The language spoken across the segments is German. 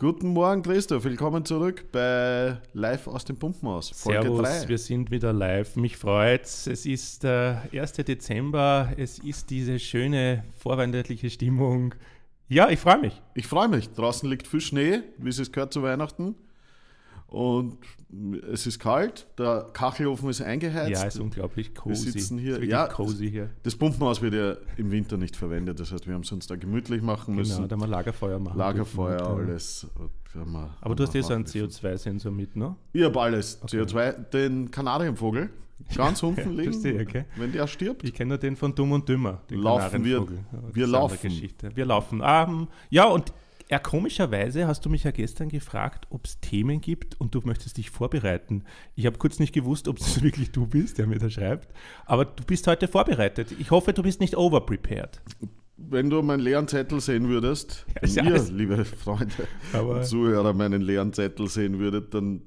Guten Morgen, Christoph. Willkommen zurück bei Live aus dem Pumpenhaus. Folge Servus, 3. wir sind wieder live. Mich freut's. Es ist der 1. Dezember. Es ist diese schöne vorweihnachtliche Stimmung. Ja, ich freue mich. Ich freue mich. Draußen liegt viel Schnee, wie es gehört zu Weihnachten. Und es ist kalt, der Kachelofen ist eingeheizt. Ja, ist unglaublich cozy. Wir sitzen hier. Ja, cozy hier. Das Pumpenhaus wird ja im Winter nicht verwendet, das heißt, wir haben es uns da gemütlich machen müssen. Genau, da haben wir Lagerfeuer machen. Lagerfeuer, dürfen. alles. Wir, Aber du hast ja so einen CO2-Sensor mit, ne? Ich habe alles. Okay. CO2, den Kanarienvogel, ganz unten liegen. Verstehe, okay. Wenn der stirbt. Ich kenne nur den von Dumm und Dümmer. Den laufen wir. Wir laufen. Wir laufen. Um, ja, und ja, komischerweise hast du mich ja gestern gefragt, ob es Themen gibt und du möchtest dich vorbereiten. Ich habe kurz nicht gewusst, ob es wirklich du bist, der mir da schreibt. Aber du bist heute vorbereitet. Ich hoffe, du bist nicht overprepared. Wenn du meinen leeren Zettel sehen würdest, ja, ihr, liebe Freunde und Zuhörer, meinen leeren Zettel sehen würdet, dann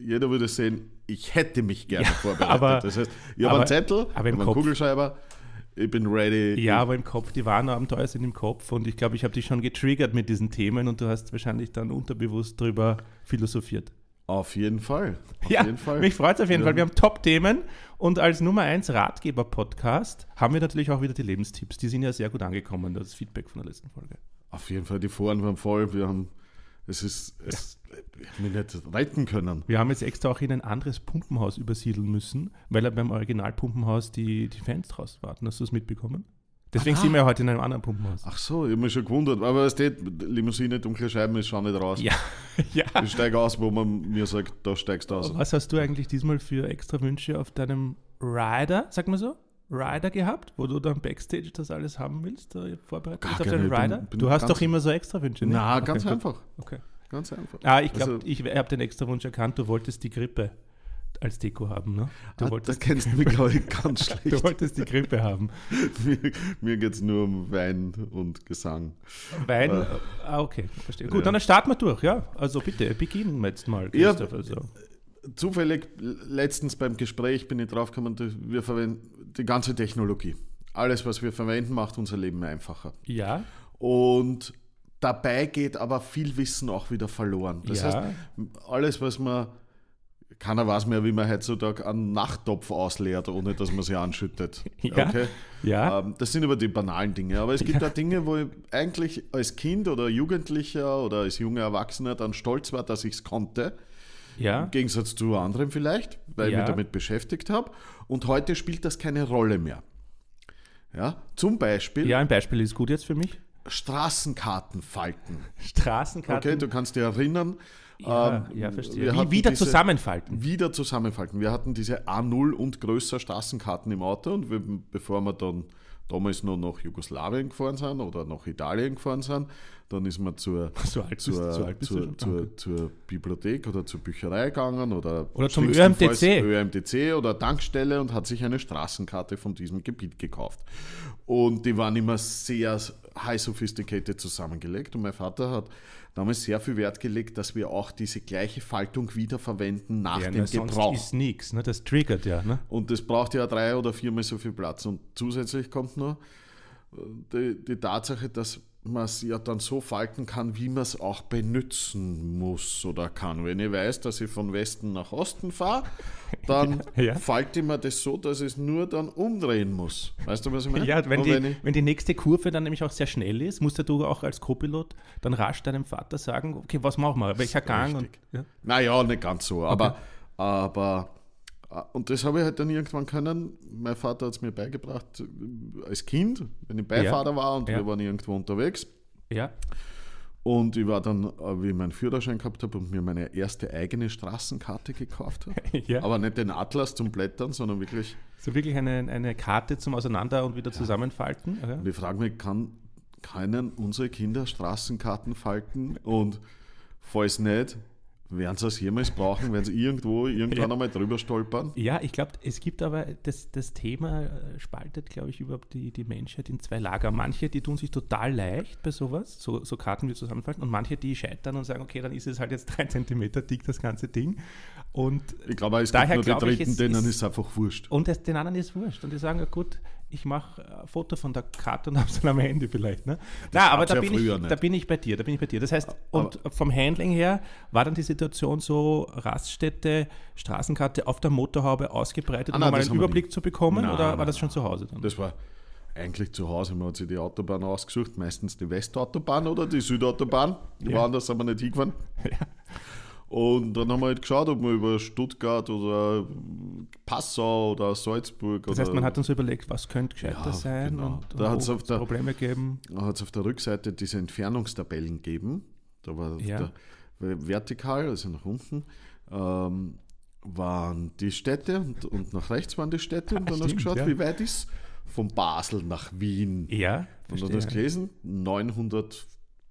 jeder würde sehen, ich hätte mich gerne ja, vorbereitet. Aber, das heißt, ich habe einen Zettel, aber einen Kugelschreiber, ich bin ready. Ja, aber im Kopf, die Warnabenteuer sind im Kopf und ich glaube, ich habe dich schon getriggert mit diesen Themen und du hast wahrscheinlich dann unterbewusst darüber philosophiert. Auf jeden Fall. Auf ja, jeden Fall. mich freut es auf jeden ja. Fall. Wir haben Top-Themen und als Nummer 1 Ratgeber-Podcast haben wir natürlich auch wieder die Lebenstipps. Die sind ja sehr gut angekommen, das Feedback von der letzten Folge. Auf jeden Fall, die Foren waren voll. Wir haben es ist, es, ja. nicht reiten können. Wir haben jetzt extra auch in ein anderes Pumpenhaus übersiedeln müssen, weil er beim Originalpumpenhaus die, die Fans draußen warten. Hast du das mitbekommen? Deswegen Aha. sind wir ja heute in einem anderen Pumpenhaus. Ach so, ich habe mich schon gewundert. Aber es steht, Limousine, dunkle Scheiben, ich schaue nicht raus. Ja. ja. Ich steige aus, wo man mir sagt, da steigst du aus. Was hast du eigentlich diesmal für extra Wünsche auf deinem Rider, sag mal so? Rider gehabt, wo du dann Backstage das alles haben willst, da vorbereitet Gar auf deinen Rider? Bin, bin du hast doch immer so extra Wünsche, ne? Na, ganz okay, einfach. Okay. Ganz einfach. Ah, ich glaube, also, ich habe den extra Wunsch erkannt, du wolltest die Grippe als Deko haben, ne? Du ah, wolltest da kennst du mich, glaube ich, ganz schlecht. du wolltest die Grippe haben. mir mir geht es nur um Wein und Gesang. Wein? Äh, ah, okay, verstehe. Gut, ja. dann starten wir durch, ja? Also bitte, beginnen wir jetzt mal, Christoph. Ja, also. Zufällig, letztens beim Gespräch bin ich draufgekommen, wir verwenden die ganze Technologie. Alles, was wir verwenden, macht unser Leben einfacher. Ja. Und dabei geht aber viel Wissen auch wieder verloren. Das ja. heißt, alles, was man, keiner weiß mehr, wie man heutzutage einen Nachttopf ausleert, ohne dass man sie anschüttet. Ja. Okay? ja. Ähm, das sind aber die banalen Dinge. Aber es gibt ja. auch Dinge, wo ich eigentlich als Kind oder Jugendlicher oder als junger Erwachsener dann stolz war, dass ich es konnte. Ja. Im Gegensatz zu anderen vielleicht, weil ja. ich mich damit beschäftigt habe. Und heute spielt das keine Rolle mehr. Ja, zum Beispiel. Ja, ein Beispiel ist gut jetzt für mich. Straßenkarten falten. Straßenkarten. Okay, du kannst dich erinnern. Ja, ähm, ja verstehe. Wie, wieder diese, zusammenfalten. Wieder zusammenfalten. Wir hatten diese A0 und größer Straßenkarten im Auto und wir, bevor wir dann damals noch nach Jugoslawien gefahren sind oder nach Italien gefahren sind, dann ist man zur, so zur, alt zur, zur, zur, Bibliothek oder zur Bücherei gegangen oder, oder zum ÖMTC. ÖMTC oder Tankstelle und hat sich eine Straßenkarte von diesem Gebiet gekauft. Und die waren immer sehr high sophisticated zusammengelegt und mein Vater hat damals sehr viel Wert gelegt, dass wir auch diese gleiche Faltung wiederverwenden nach ja, dem ne, Gebrauch. Das ist nichts, ne? das triggert ja. Ne? Und das braucht ja drei oder viermal so viel Platz. Und zusätzlich kommt noch äh, die, die Tatsache, dass man es ja dann so falten kann, wie man es auch benutzen muss oder kann. Wenn ich weiß, dass ich von Westen nach Osten fahre, dann ja, ja. falte ich mir das so, dass ich es nur dann umdrehen muss. Weißt du, was ich meine? Ja, wenn, die, wenn, wenn, die nächste Kurve dann nämlich auch sehr schnell ist, musst du auch als Co-Pilot dann rasch deinem Vater sagen, okay, was machen wir? Welcher Gang? Und, ja. Naja, nicht ganz so, aber, okay. aber und das habe ich halt dann irgendwann können. Mein Vater hat es mir beigebracht äh, als Kind, wenn ich Beifahrer ja. war und ja. wir waren irgendwo unterwegs. Ja. Und ich war dann, äh, wie ich meinen Führerschein gehabt habe und mir meine erste eigene Straßenkarte gekauft habe. ja. Aber nicht den Atlas zum Blättern, sondern wirklich. So wirklich eine, eine Karte zum Auseinander und wieder ja. zusammenfalten. Okay. Und ich frage mich, kann, können unsere Kinder Straßenkarten falten? Und falls nicht, werden sie es jemals brauchen, wenn sie irgendwo irgendwann ja. einmal drüber stolpern? Ja, ich glaube, es gibt aber, das, das Thema äh, spaltet, glaube ich, überhaupt die, die Menschheit in zwei Lager. Manche, die tun sich total leicht bei sowas, so, so Karten wie zusammenfalten, und manche, die scheitern und sagen, okay, dann ist es halt jetzt drei Zentimeter dick, das ganze Ding. Und Ich glaube, es Daher gibt nur die glaube ich, Dritten, es denen ist- es einfach wurscht. Und das, den anderen ist wurscht. Und die sagen, ja gut, ich mache ein Foto von der Karte und habe es dann am Handy vielleicht. Ne? Na, aber da ja bin, ich, nicht. da bin ich bei dir, da bin ich bei dir. Das heißt, und vom Handling her war dann die Situation so, Raststätte, Straßenkarte auf der Motorhaube ausgebreitet, Ah, um nein, mal das einen Überblick zu bekommen? Nein, oder war nein, das schon zu Hause dann? Das war eigentlich zu Hause. Man hat sich die Autobahn ausgesucht, meistens die Westautobahn oder die Südautobahn. Ja. Woanders sind wir nicht hingefahren. Und dann haben wir halt geschaut, ob wir über Stuttgart oder Passau oder Salzburg Das heißt, man hat dann so überlegt, was könnte gescheiter Ja, sein genau. und, Da auf es der- Probleme gegeben. hat es auf der Rückseite diese Entfernungstabellen gegeben. Da war Ja. der, vertikal, also nach unten, ähm, waren die Städte und, und nach rechts waren die Städte. Und dann hast du stimmt, geschaut, ja. wie weit ist von Basel nach Wien. Ja, Und dann hast du gelesen,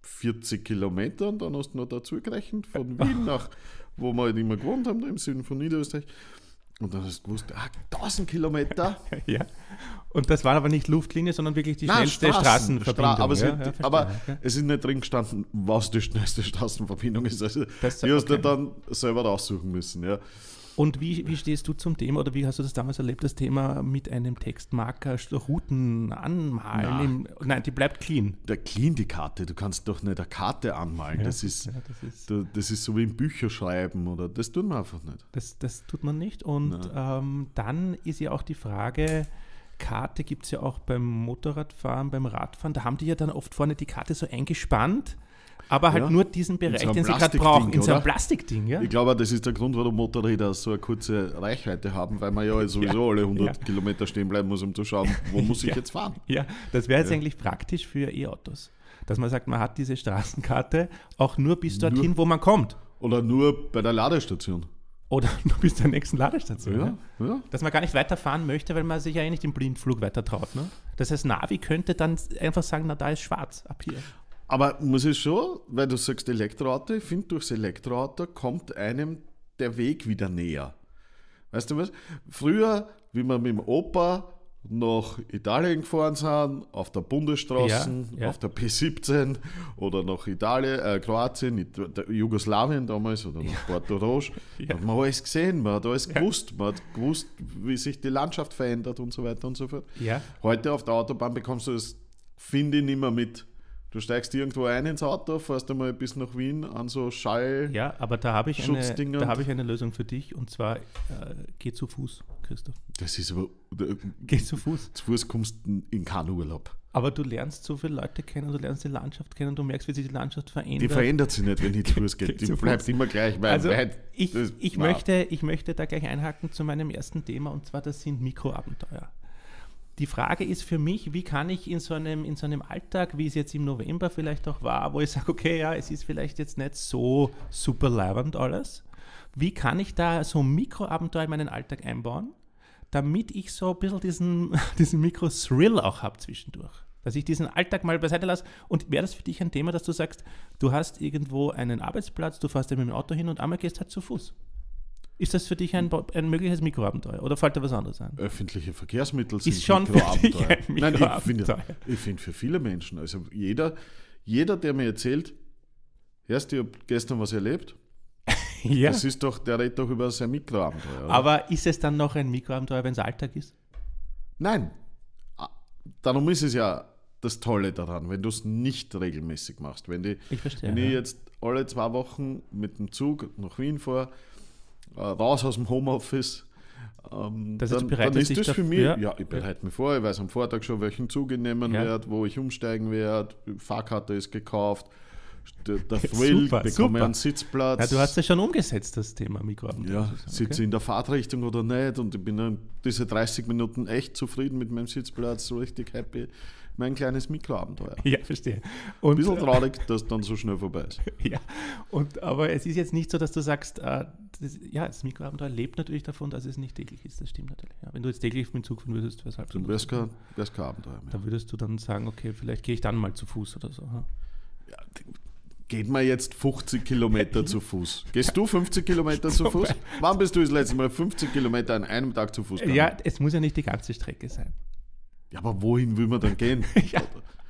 940 Kilometer und dann hast du noch dazu gerechnet, von Wien nach, wo wir halt immer gewohnt haben, da im Süden von Niederösterreich. Und dann hast du gewusst, ah, 1000 Kilometer. ja. Und das war aber nicht Luftlinie, sondern wirklich die Nein, schnellste Straßen, Straßenverbindung. Stra aber, es, ja, ja, aber okay. es ist nicht drin gestanden, was die schnellste Straßenverbindung ist. Also, Das- die hast du okay. dann selber raussuchen müssen. Ja. Und wie, wie stehst du zum Thema oder wie hast du das damals erlebt, das Thema mit einem Textmarker Routen anmalen? Im, nein, die bleibt clean. Der clean die Karte, du kannst doch nicht eine Karte anmalen. Ja, das, ist, ja, das ist- da- das ist so wie im Bücher schreiben oder das tun wir einfach nicht. Das, das tut man nicht. Und ähm, dann ist ja auch die Frage, Karte gibt es ja auch beim Motorradfahren, beim Radfahren. Da haben die ja dann oft vorne die Karte so eingespannt, aber halt Ja. nur diesen Bereich, so den sie gerade brauchen. In so einem? Plastikding, ja? Ich glaube, das ist der Grund, warum Motorräder so eine kurze Reichweite haben, weil man ja sowieso alle 100 ja. Kilometer stehen bleiben muss, um zu schauen, wo muss ich Ja. jetzt fahren. Ja, das wäre jetzt eigentlich praktisch für E-Autos. Dass man sagt, man hat diese Straßenkarte auch nur bis dorthin, wo man kommt. Oder nur bei der Ladestation. Oder nur bis zur nächsten Ladestation. Ja. Ja, ja. Dass man gar nicht weiterfahren möchte, weil man sich ja eh nicht im Blindflug weiter traut. Ne? Das heißt, Navi könnte dann einfach sagen, na da ist schwarz, ab hier. Aber muss ich schon, weil du sagst Elektroauto, ich finde, durchs Elektroauto kommt einem der Weg wieder näher. Weißt du was? Früher, wie wir mit dem Opa nach Italien gefahren sind, auf der Bundesstraße, Ja, ja. auf der P17 oder nach Italien, äh, Kroatien, It- Jugoslawien damals oder nach Porto Roche, Ja. hat man alles gesehen, man hat alles gewusst, man hat gewusst, wie sich die Landschaft verändert und so weiter und so fort. Ja. Heute auf der Autobahn bekommst du das, finde ich, nicht mehr mit. Du steigst irgendwo ein ins Auto, fährst einmal bis nach Wien an so Schall. Ja, aber da habe ich, eine, da habe ich eine Lösung für dich und zwar äh, geh zu Fuß, Christoph. Das ist aber. äh, Geh zu Fuß. Zu Fuß kommst du in keinen Urlaub. Aber du lernst so viele Leute kennen, du lernst die Landschaft kennen, du merkst, wie sich die Landschaft verändert. Die verändert sich nicht, wenn ich zu Fuß gehe. Geh Die bleibt immer gleich, weil Also weit. ich, ich, möchte, ich möchte da gleich einhaken zu meinem ersten Thema und zwar das sind Mikroabenteuer. Die Frage ist für mich, wie kann ich in so, einem, in so einem Alltag, wie es jetzt im November vielleicht auch war, wo ich sage, okay, ja, es ist vielleicht jetzt nicht so super leibend alles, wie kann ich da so Mikroabenteuer in meinen Alltag einbauen, damit ich so ein bisschen diesen, diesen Mikro-Thrill auch habe zwischendurch. Dass ich diesen Alltag mal beiseite lasse. Und wäre das für dich ein Thema, dass du sagst, du hast irgendwo einen Arbeitsplatz, du fährst mit dem Auto hin und einmal gehst halt zu Fuß. Ist das für dich ein, ein mögliches Mikroabenteuer oder fällt da was anderes ein? Öffentliche Verkehrsmittel sind Ist schon Mikroabenteuer. ein Nein, ich finde Mikroabenteuer. ich find für viele Menschen, also jeder, jeder, der mir erzählt, erst ich habe gestern was erlebt, Ja. das ist doch, der redet doch über sein Mikroabenteuer. oder? Aber ist es dann noch ein Mikroabenteuer, wenn es Alltag ist? Nein. Ah, Darum ist es ja das Tolle daran, wenn du es nicht regelmäßig machst. Wenn, die, Ich verstehe, wenn ich ja. jetzt alle zwei Wochen mit dem Zug nach Wien fahre, raus aus dem Homeoffice, ähm, Das dann, dann ist das für mich, ja. ja, ich bereite mich vor, ich weiß am Vortag schon, welchen Zug ich nehmen Ja. werde, wo ich umsteigen werde, Fahrkarte ist gekauft, der, der Thrill, Super, bekomme super. ich einen Sitzplatz. Ja, du hast ja schon umgesetzt, das Thema Mikroabenteuer. Ja, sozusagen, sitze ich in der Fahrtrichtung oder nicht und ich bin diese 30 Minuten echt zufrieden mit meinem Sitzplatz, so richtig happy. Mein kleines Mikroabenteuer. Ja, verstehe. Ein Und, bisschen traurig, dass dann so schnell vorbei ist. Ja, und, aber es ist jetzt nicht so, dass du sagst, äh, das, ja, das Mikroabenteuer lebt natürlich davon, dass es nicht täglich ist. Das stimmt natürlich. Ja, wenn du jetzt täglich mit Zug fahren würdest, weshalb Dann wäre es kein, wär's kein Abenteuer mehr. da würdest du dann sagen, okay, vielleicht gehe ich dann mal zu Fuß oder so. ha? Ja, geht man jetzt 50 Kilometer zu Fuß? Gehst du 50 Kilometer zu Fuß? Wann bist du das letzte Mal 50 Kilometer an einem Tag zu Fuß gegangen? Ja, es muss ja nicht die ganze Strecke sein. Ja, aber wohin will man dann gehen? Ja.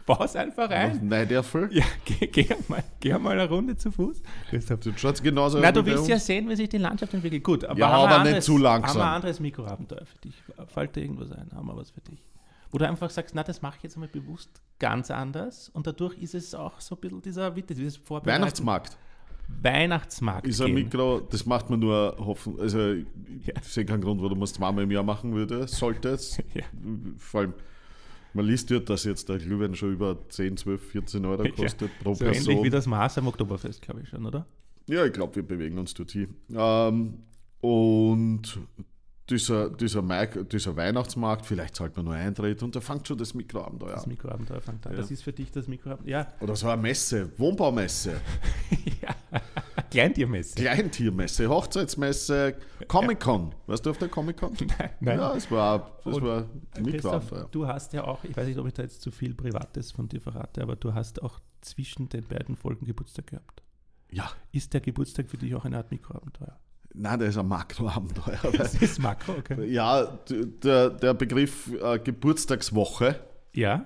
Paus einfach rein. Nein, der Fall. Ja, geh, geh, mal, geh mal eine Runde zu Fuß. Du schaust genauso Na, du willst ja sehen, wie sich die Landschaft entwickelt. Gut, aber, Ja, haben wir aber ein nicht anderes, zu langsam. Haben wir ein anderes Mikroabenteuer für dich? Fällt dir irgendwas ein? Haben wir was für dich? Wo du einfach sagst, na, das mache ich jetzt einmal bewusst ganz anders und dadurch ist es auch so ein bisschen dieser Witte, dieses Vorbereiten. Weihnachtsmarkt Weihnachtsmarkt. ist ein. Mikro, das macht man nur hoffen. Also, ich Ja. sehe keinen Grund, warum man es zweimal im Jahr machen würde. Sollte es. Ja. Vor allem, man liest ja, dass jetzt der Glühwein schon über 10, 12, 14 Euro kostet pro So ähnlich Person. wie das Maß am Oktoberfest, glaube ich schon, oder? Ja, ich glaube, wir bewegen uns dorthin. Ähm, und dieser, dieser, Mai- dieser Weihnachtsmarkt, vielleicht zahlt man nur Eintritt und da fängt schon das Mikroabenteuer Das an. Mikroabenteuer fängt an. Ja. Das ist für dich das Mikroabenteuer. Ja, Oder so eine Messe, Wohnbaumesse, ja. Kleintiermesse. Kleintiermesse, Hochzeitsmesse, Comic-Con. Warst du auf der Comic-Con? Nein. Ja, es war, das Und war Christoph, Mikroabenteuer. du hast ja auch, ich weiß nicht, ob ich da jetzt zu viel Privates von dir verrate, aber du hast auch zwischen den beiden Folgen Geburtstag gehabt. Ja, Ist der Geburtstag für dich auch eine Art Mikroabenteuer? nein, das ist ein Makroabenteuer. Das ist Makro, okay. ja, der, der Begriff äh, Geburtstagswoche Ja?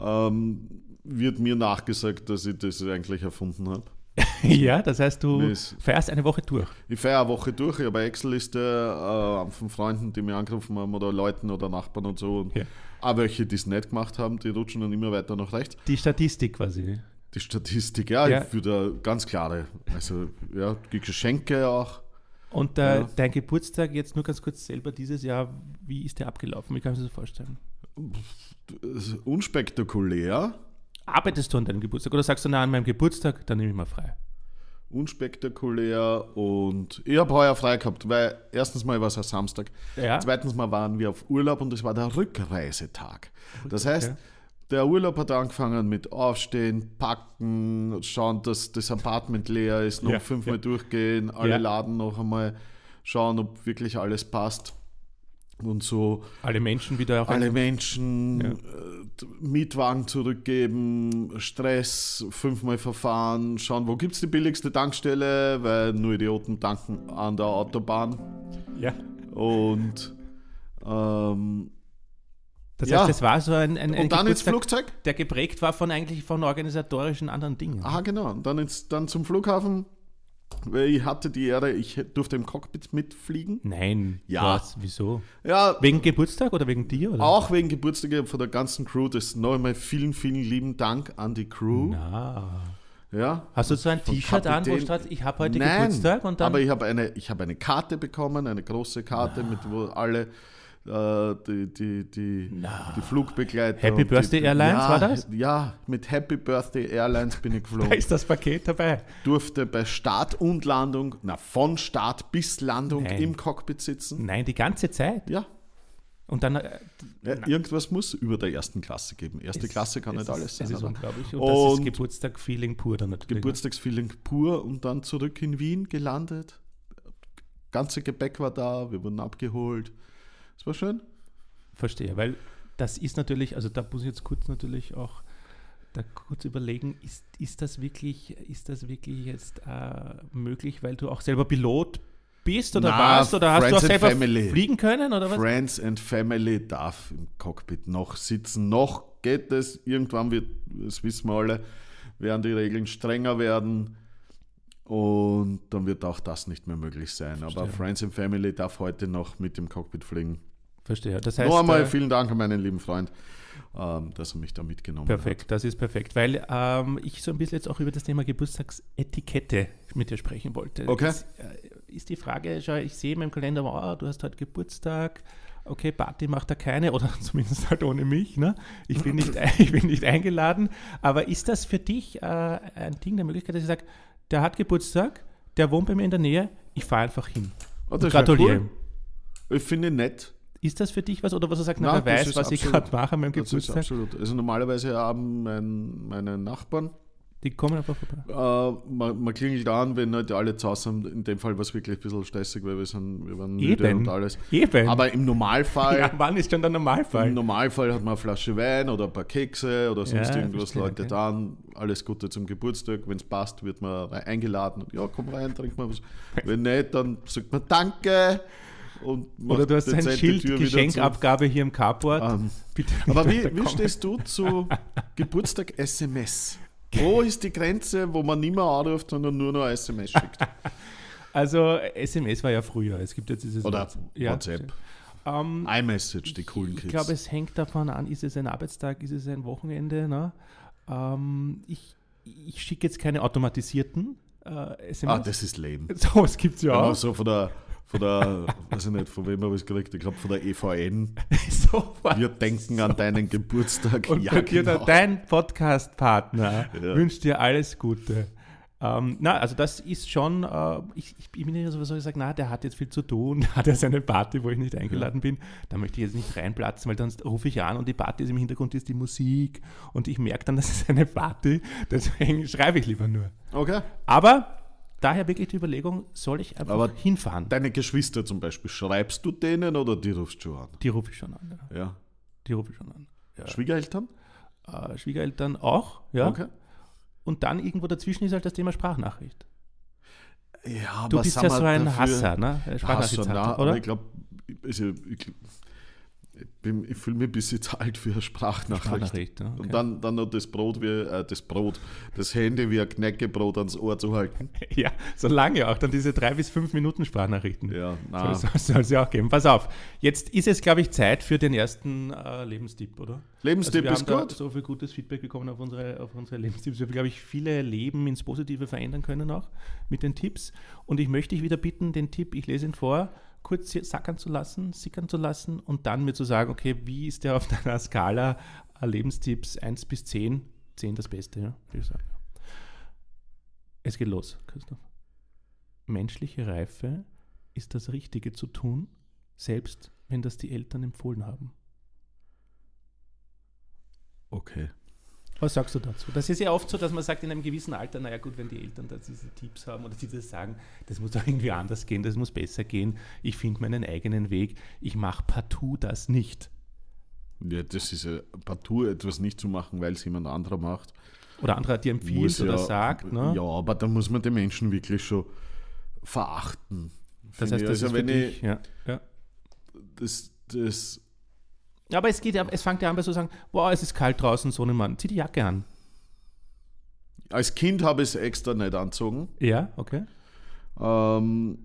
ähm, wird mir nachgesagt, dass ich das eigentlich erfunden habe. ja, das heißt, du fährst eine Woche durch. Ich fahre eine Woche durch, ich habe eine Excel-Liste äh, von Freunden, die mir angerufen haben oder Leuten oder Nachbarn und so. Und Ja. Auch welche, die es nicht gemacht haben, die rutschen dann immer weiter nach rechts. Die Statistik quasi. Die Statistik, ja, Ja. ich würde ganz klare. Also, ja, die Geschenke auch. Und äh, Ja. dein Geburtstag jetzt nur ganz kurz selber dieses Jahr, wie ist der abgelaufen? Wie kannst du dir das vorstellen? Unspektakulär, Arbeitest du an deinem Geburtstag oder sagst du, na, an meinem Geburtstag, dann nehme ich mal frei? unspektakulär und ich habe heuer frei gehabt, weil erstens mal war es ein Samstag, Ja. zweitens mal waren wir auf Urlaub und es war der Rückreisetag. Das heißt, Okay. der Urlaub hat angefangen mit Aufstehen, Packen, schauen, dass das Apartment leer ist, noch Ja, fünfmal ja. durchgehen, alle. Laden noch einmal schauen, ob wirklich alles passt und so. Alle Menschen wieder auch Alle Menschen, Ja. äh, Mietwagen zurückgeben, Stress, fünfmal verfahren, schauen, wo gibt es die billigste Tankstelle, weil nur Idioten tanken an der Autobahn. Ja. Und, ähm, Das Ja. heißt, es war so ein, ein, ein und dann ins Flugzeug. der geprägt war von eigentlich von organisatorischen anderen Dingen. Aha, genau. Und dann, ins, dann zum Flughafen. Ich hatte die Ehre, ich durfte im Cockpit mitfliegen. Nein. Ja. Was? Wieso? Ja, Wegen Geburtstag oder wegen dir? Oder? auch wegen Geburtstag von der ganzen Crew. Das noch einmal vielen, vielen lieben Dank an die Crew. Na. Ja, Hast du so ein T-Shirt an, wo steht, ich habe heute Nein, Geburtstag und dann. aber ich habe eine, ich habe eine Karte bekommen, eine große Karte, mit wo alle äh, die, die, die, die Flugbegleiter. Happy und Birthday die, Airlines, ja, war das? Ja, mit Happy Birthday Airlines bin ich da geflogen. ist das Paket dabei. Durfte bei Start und Landung, na von Start bis Landung Nein. im Cockpit sitzen. Nein, die ganze Zeit. Ja, Und dann. äh, ja, irgendwas muss über der ersten Klasse geben. Erste es- und kann nicht ist, alles sein. Es ist unglaublich. Und, das ist Und- Geburtstag-Feeling pur dann natürlich. Geburtstagsfeeling pur und dann zurück in Wien gelandet. Ganze Gepäck war da, wir wurden abgeholt. Es war schön. Verstehe, weil das ist natürlich, also da muss ich jetzt kurz natürlich auch da kurz überlegen, ist, ist das wirklich, ist das wirklich jetzt äh, möglich, weil du auch selber Pilot bist oder Na, warst oder hast du auch Friends selber Family. fliegen können oder was? Friends and Family darf im Cockpit noch sitzen. Noch geht es. Irgendwann wird, das wissen wir alle, werden die Regeln strenger werden. Und dann wird auch das nicht mehr möglich sein. Aber Verstehe. Friends and Family darf heute noch mit dem Cockpit fliegen. Verstehe. Das heißt, Noch einmal äh, vielen Dank an meinen lieben Freund, ähm, dass er mich da mitgenommen Perfekt, das ist perfekt, weil ähm, ich so ein bisschen jetzt auch über das Thema Geburtstagsetikette mit dir sprechen wollte. Okay. Ist, äh, ist die Frage, schau, ich sehe in meinem Kalender, wow, du hast heute Geburtstag, okay, Party macht er keine oder zumindest halt ohne mich, ne? Ich bin nicht, ich bin nicht eingeladen, aber ist das für dich äh, ein Ding der Möglichkeit, dass ich sage, der hat Geburtstag, der wohnt bei mir in der Nähe, ich fahre einfach hin. Oh, gratuliere. cool. Ich finde nett. Ist das für dich was oder was du sagst, na, Nein, wer weiß, was ich absolut- gerade mache an meinem Das ist Geburtstag? absolut. Also normalerweise haben mein, meine Nachbarn, Die kommen einfach vorbei. äh, man, man klingelt an, wenn halt alle zu Hause sind. In dem Fall war es wirklich ein bisschen stressig, weil wir, sind, wir waren müde Eben. und alles. Eben. Aber im Normalfall, ja, wann ist schon der Normalfall? im Normalfall hat man eine Flasche Wein oder ein paar Kekse oder sonst Ja, irgendwas verstehe, Leute okay. dann. Alles Gute zum Geburtstag. Wenn es passt, wird man eingeladen. Ja, komm rein, trink mal was. Wenn nicht, dann sagt man Danke. Oder du hast ein Schild. Geschenkabgabe hier im Carport. Ähm, Bitte aber wie, wie stehst du zu Geburtstag SMS? Wo ist die Grenze, wo man nicht mehr anruft, sondern nur noch SMS schickt? Also SMS war ja früher. Es gibt jetzt dieses Oder ja. WhatsApp. Ähm, iMessage, die coolen ich Kids. glaube, es hängt davon an, ist es ein Arbeitstag, ist es ein Wochenende. Ne? Ähm, ich ich schicke jetzt keine automatisierten äh, SMS. ah, das ist lame. so, es gibt es ja Ja, auch. so von der, von der, weiß ich nicht, von wem habe ich es gekriegt? Ich glaube von der EVN. so, Wir denken an deinen Geburtstag. Und bei dir, genau. dein Podcast-Partner Ja. wünscht dir alles Gute. Ähm, na, also das ist schon, äh, ich, ich bin ja sowieso gesagt, na, der hat jetzt viel zu tun, der hat ja seine Party, wo ich nicht eingeladen bin, da möchte ich jetzt nicht reinplatzen, weil dann rufe ich an und die Party ist im Hintergrund, ist die Musik und ich merke dann, das ist eine Party, deswegen schreibe ich lieber nur. Okay. Aber daher wirklich die Überlegung, soll ich einfach Aber hinfahren? Deine Geschwister zum Beispiel, schreibst du denen oder die rufst du an? Die rufe ich schon an. Ja. Ja. Die rufe ich schon an. Ja. Schwiegereltern? Äh, Schwiegereltern auch, ja. Okay. Und dann irgendwo dazwischen ist halt das Thema Sprachnachricht. Ja, Du aber bist ja so ein dafür- Hasser, ne? Äh, Hasser, Sprachnachricht, nein, oder? ich glaube, also, ich, bin- ich fühle mich ein bisschen zu alt für eine Sprachnachricht. Sprachnachricht, ja, okay. Und dann, dann noch das Brot, wie, äh, das Brot, das Handy wie ein Knäckebrot ans Ohr zu halten. Ja, so lange auch. Dann diese drei bis fünf Minuten Sprachnachrichten. Ja, Soll na. soll es ja auch geben. Pass auf. Jetzt ist es, glaube ich, Zeit für den ersten äh, Lebenstipp, oder? Lebenstipp also wir ist haben gut. Da so viel gutes Feedback bekommen auf unsere, auf unsere Lebenstipps. Wir haben, glaube ich, viele Leben ins Positive verändern können auch mit den Tipps. Und ich möchte dich wieder bitten, den Tipp, ich lese ihn vor, kurz sackern zu lassen, sickern zu lassen und dann mir zu sagen, okay, wie ist der auf deiner Skala äh, Lebenstipps 1 bis 10? 10 das Beste, würde ich sagen. Es geht los, Christoph. Menschliche Reife ist das Richtige zu tun, selbst wenn das die Eltern empfohlen haben. Okay. Was sagst du dazu? Das ist ja oft so, dass man sagt in einem gewissen Alter, naja gut, wenn die Eltern da diese Tipps haben oder sie das sagen, das muss doch irgendwie anders gehen, das muss besser gehen, ich finde meinen eigenen Weg, ich mache partout das nicht. Ja, das ist ja partout etwas nicht zu machen, weil es jemand anderer macht. Oder andere hat dir empfiehlt oder ja- sagt. Ne? Ja, aber da muss man den Menschen wirklich schon verachten. das heißt, ich. das also ist wenn ich Ja, das, das Aber es geht ja, es fängt ja an bei so sagen, boah, es ist kalt draußen, Sonnenmann, zieh die Jacke an. als Kind habe ich es extra nicht anzogen. Ja, okay. Ähm,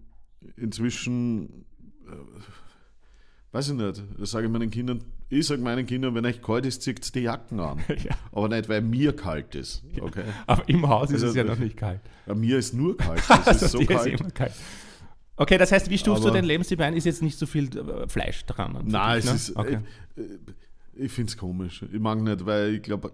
inzwischen, äh, weiß ich nicht, das sage ich meinen Kindern, ich sage meinen Kindern, wenn euch kalt ist, zieht die Jacken an. ja. Aber nicht, weil mir kalt ist. Okay? Aber im Haus ist Also, es ja noch nicht kalt. Bei mir ist nur kalt. Es Also ist so dir kalt. immer kalt. Okay, das heißt, wie stufst du Aber- den Lebenstipp ein? Ist jetzt nicht so viel äh, Fleisch dran? Nein, dich, es ne? ist. Okay. Ich, ich finde es komisch. Ich mag nicht, weil ich glaube,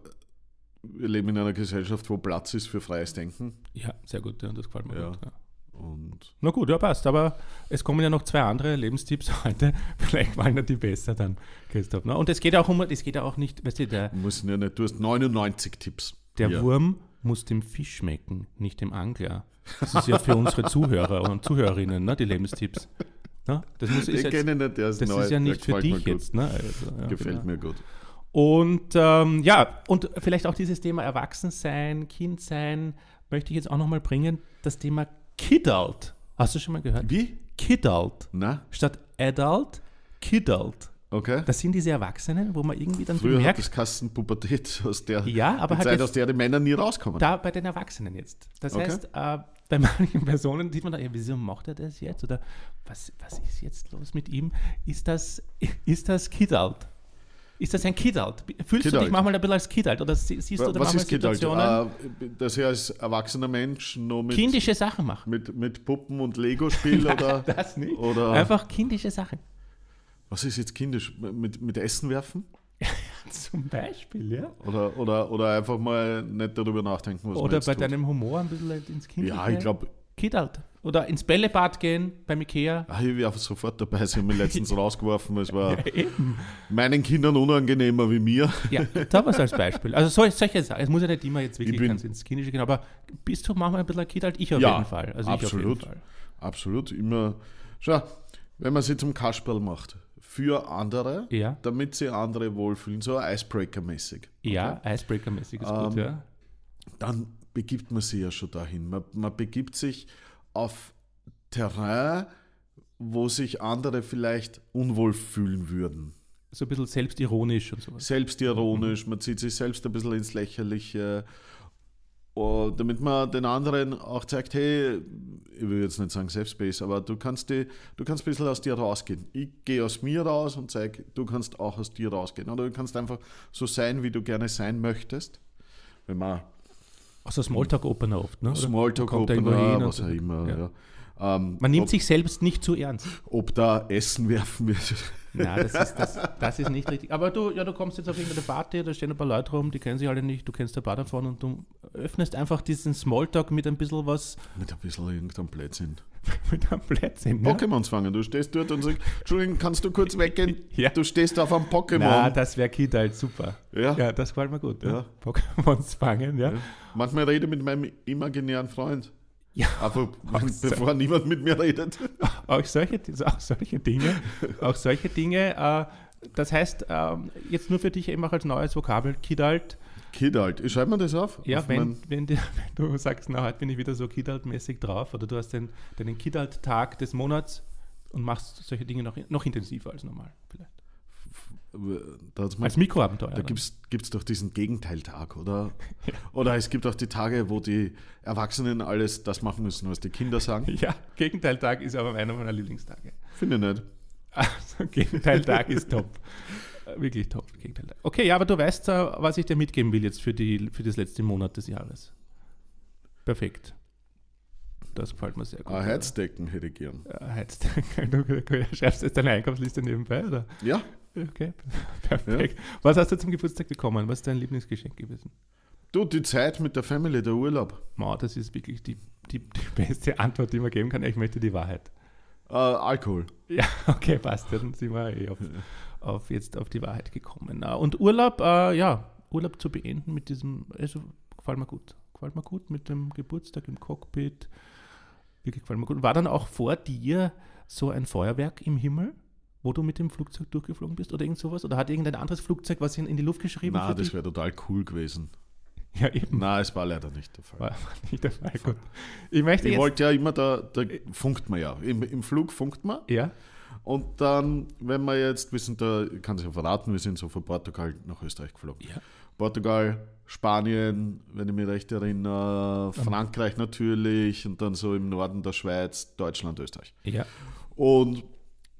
wir leben in einer Gesellschaft, wo Platz ist für freies Denken. Ja, sehr gut, ja, das gefällt mir Ja. gut. Ja. Und Na gut, ja, passt. Aber es kommen ja noch zwei andere Lebenstipps heute. Vielleicht fallen dir die besser dann, Christoph. Ne? Und es geht ja auch um, es geht ja auch nicht, weißt du, der, muss ja nicht, du hast 99 Tipps. der Ja. Wurm muss dem Fisch schmecken, nicht dem Angler. Das ist ja für unsere Zuhörer und Zuhörerinnen, ne, die Lebenstipps. Ne? Das, muss, ist, jetzt, nicht, der ist das neu. ist ja nicht für dich jetzt. Ne? Also, ja, Gefällt genau. mir gut. Und ähm, ja, und vielleicht auch dieses Thema Erwachsensein, Kindsein, möchte ich jetzt auch nochmal bringen. Das Thema Kidult. Hast du schon mal gehört? Wie? Kidult. Na? Statt Adult, Kidult. Okay. Das sind diese Erwachsenen, wo man irgendwie dann Früher hat bemerkt, das Kassen Pubertät, aus der Ja, aber Zeit, aus der die Männer nie rauskommen. da bei den Erwachsenen jetzt. Das Okay. heißt, äh, bei manchen Personen sieht man da, ja, wieso macht er das jetzt? Oder was, was ist jetzt los mit ihm? Ist das, ist das Kidult? Ist das ein Kidult? Fühlst du Kidult. dich manchmal ein bisschen als Kidult? Oder sie- siehst du da Was manchmal? Situationen, Äh, dass ich als erwachsener Mensch nur mit, kindische Sachen machen? mit, mit Puppen und Lego spiele oder, Das nicht. oder Einfach kindische Sachen. Was ist jetzt kindisch? Mit, mit Essen werfen? Zum Beispiel, ja. Oder, oder, oder einfach mal nicht darüber nachdenken, was Oder bei tut. deinem Humor ein bisschen ins Kindliche. Ja, ich glaube, Kidult. Oder ins Bällebad gehen beim Ikea. ah, ich wäre sofort dabei. Sie haben mich letztens rausgeworfen. Es war Eben. meinen Kindern unangenehmer wie mir. Ja, da was als Beispiel. Also sol- solche Sachen. Es muss ja nicht immer jetzt wirklich bin- ganz ins Kindische gehen, aber bist du manchmal ein bisschen ein Kidult? Ich auf Ja, jeden Fall. Also absolut. Ich auf jeden Fall. Absolut. Immer. Schau, wenn man sie zum Kasperl macht, für andere, Ja. damit sie andere wohlfühlen, so Icebreaker-mäßig. Ja, Icebreaker-mäßig ist gut, Ähm, ja. dann begibt man sich ja schon dahin. Man, man begibt sich auf Terrain, wo sich andere vielleicht unwohl fühlen würden. So ein bisschen selbstironisch und sowas. Selbstironisch, man zieht sich selbst ein bisschen ins Lächerliche. Oh, damit man den anderen auch zeigt, hey, ich will jetzt nicht sagen Selbstbase, aber du kannst, die, du kannst ein bisschen aus dir rausgehen. Ich gehe aus mir raus und zeige, du kannst auch aus dir rausgehen. Oder du kannst einfach so sein, wie du gerne sein möchtest. Wenn man Also Smalltalk-Opener oft, ne? Oder Smalltalk kommt er irgendwo Opener, hin was und- auch immer. ja. Ja. Ähm, Man nimmt ob, sich selbst nicht zu ernst. ob da Essen werfen wird. Nein, das ist, das, das ist nicht richtig. Aber du, ja, du kommst jetzt auf irgendeine Party, da stehen ein paar Leute rum, die kennen sich alle nicht, du kennst ein paar davon und du öffnest einfach diesen Smalltalk mit ein bisschen was Mit ein bisschen irgendeinem Blödsinn. mit einem Blödsinn. Ne? Pokémons fangen. Du stehst dort und sagst, Entschuldigung, kannst du kurz weggehen? Ja. Du stehst auf einem Pokémon. Na, das wäre Kid halt super. Ja. Ja, das gefällt mir gut. Ja. Ja. Pokémons fangen, ja. Ja. Manchmal rede ich mit meinem imaginären Freund. Ja. Aber bevor niemand mit mir redet. Auch solche, auch solche Dinge, auch solche Dinge. Äh, das heißt, ähm, jetzt nur für dich eben auch als neues Vokabel, Kidalt. Kidalt. Ich schreibe mir das auf. Ja, auf wenn, wenn, die, wenn du sagst, na, heute bin ich wieder so Kidalt-mäßig drauf oder du hast den, deinen Kidalt-Tag des Monats und machst solche Dinge noch, noch intensiver als normal vielleicht. Als Mikroabenteuer. Da gibt es doch diesen Gegenteiltag, oder? Oder es gibt auch die Tage, wo die Erwachsenen alles das machen müssen, was die Kinder sagen. ja, Gegenteiltag ist aber einer meiner Lieblingstage. Finde ich nicht. Also, Gegenteiltag ist top. Wirklich top. Gegenteiltag. Okay, ja, aber du weißt, äh, was ich dir mitgeben will jetzt für, die, für das letzte Monat des Jahres. Perfekt. Das gefällt mir sehr gut. Ah, Heizdecken hätte ich gern. Heizt. Du schreibst jetzt deine Einkaufsliste nebenbei, oder? Ja, Okay, perfekt. Was hast du zum Geburtstag bekommen? Was ist dein Lieblingsgeschenk gewesen? du, die Zeit mit der Family, der Urlaub. Mau, das ist wirklich die, die, die beste Antwort, die man geben kann. Ich möchte die Wahrheit. Äh, Alkohol. Ja, okay, passt. Dann sind wir eh auf, auf jetzt auf die Wahrheit gekommen. Äh, Und Urlaub, äh, ja, Urlaub zu beenden mit diesem, also gefällt mir gut. Gefällt mir gut mit dem Geburtstag im Cockpit. Wirklich gefällt mir gut. War dann auch vor dir so ein Feuerwerk im Himmel, wo du mit dem Flugzeug durchgeflogen bist oder irgend sowas? Oder hat irgendein anderes Flugzeug was in, in die Luft geschrieben? Na, das wäre total cool gewesen. Ja, eben. Na, es war leider nicht der Fall. War nicht der Fall. Gut. Ich möchte Ich wollte ja immer, da, da funkt man ja. Im, Im Flug funkt man. ja, Und dann, wenn wir jetzt, wir sind da, ich kann es ja verraten, wir sind so von Portugal nach Österreich geflogen. Ja. Portugal, Spanien, wenn ich mich recht erinnere, Frankreich natürlich und dann so im Norden der Schweiz, Deutschland, Österreich. ja, Und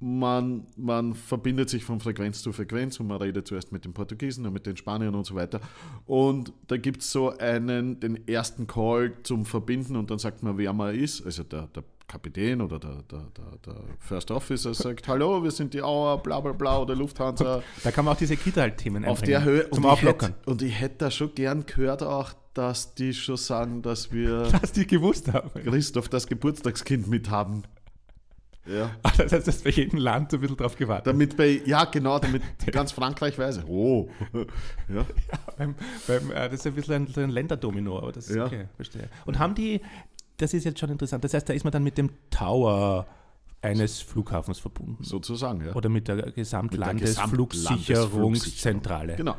man, man verbindet sich von Frequenz zu Frequenz und man redet zuerst mit den Portugiesen, dann mit den Spaniern und so weiter. Und da gibt es so einen, den ersten Call zum Verbinden und dann sagt man, wer man ist. Also der, der Kapitän oder der, der, der, der First Officer sagt, hallo, wir sind die Auer, bla bla bla oder Lufthansa. da kann man auch diese Kita-Themen auf der Höhe. zum und, ich Auflockern. hätte, und ich hätte da schon gern gehört auch, dass die schon sagen, dass wir Dass die gewusst haben. Christoph das Geburtstagskind mithaben. Ja. Ah, Das heißt, dass bei jedem Land so ein bisschen drauf gewartet. Damit bei, ja genau, damit ganz Frankreich weiß, oh, ja, beim, beim, äh, das ist ein bisschen ein, ein Länderdomino, aber das ist Ja. okay, verstehe. Und haben die, das ist jetzt schon interessant, das heißt, da ist man dann mit dem Tower eines Flughafens verbunden. sozusagen, ja. Oder mit der Gesamtlandesflugsicherungszentrale. Genau.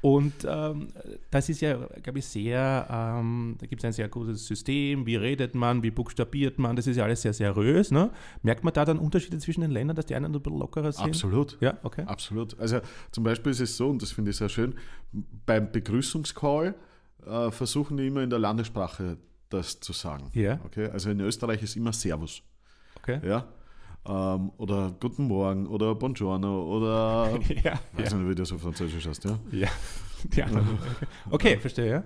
Und ähm, das ist ja, glaube ich, sehr, ähm, da gibt es ein sehr gutes System, wie redet man, wie buchstabiert man, das ist ja alles sehr seriös. Ne? Merkt man da dann Unterschiede zwischen den Ländern, dass die einen ein bisschen lockerer sind? Absolut. Ja, okay. Absolut. Also zum Beispiel ist es so, und das finde ich sehr schön, beim Begrüßungscall äh, versuchen die immer in der Landessprache das zu sagen. Ja. Okay? Also in Österreich ist immer Servus. okay. Ja? Ähm, oder Guten Morgen oder Buongiorno oder Ja, weiß ja. nicht, wie du so französisch hast, ja. ja. Anderen. Okay, verstehe, ja.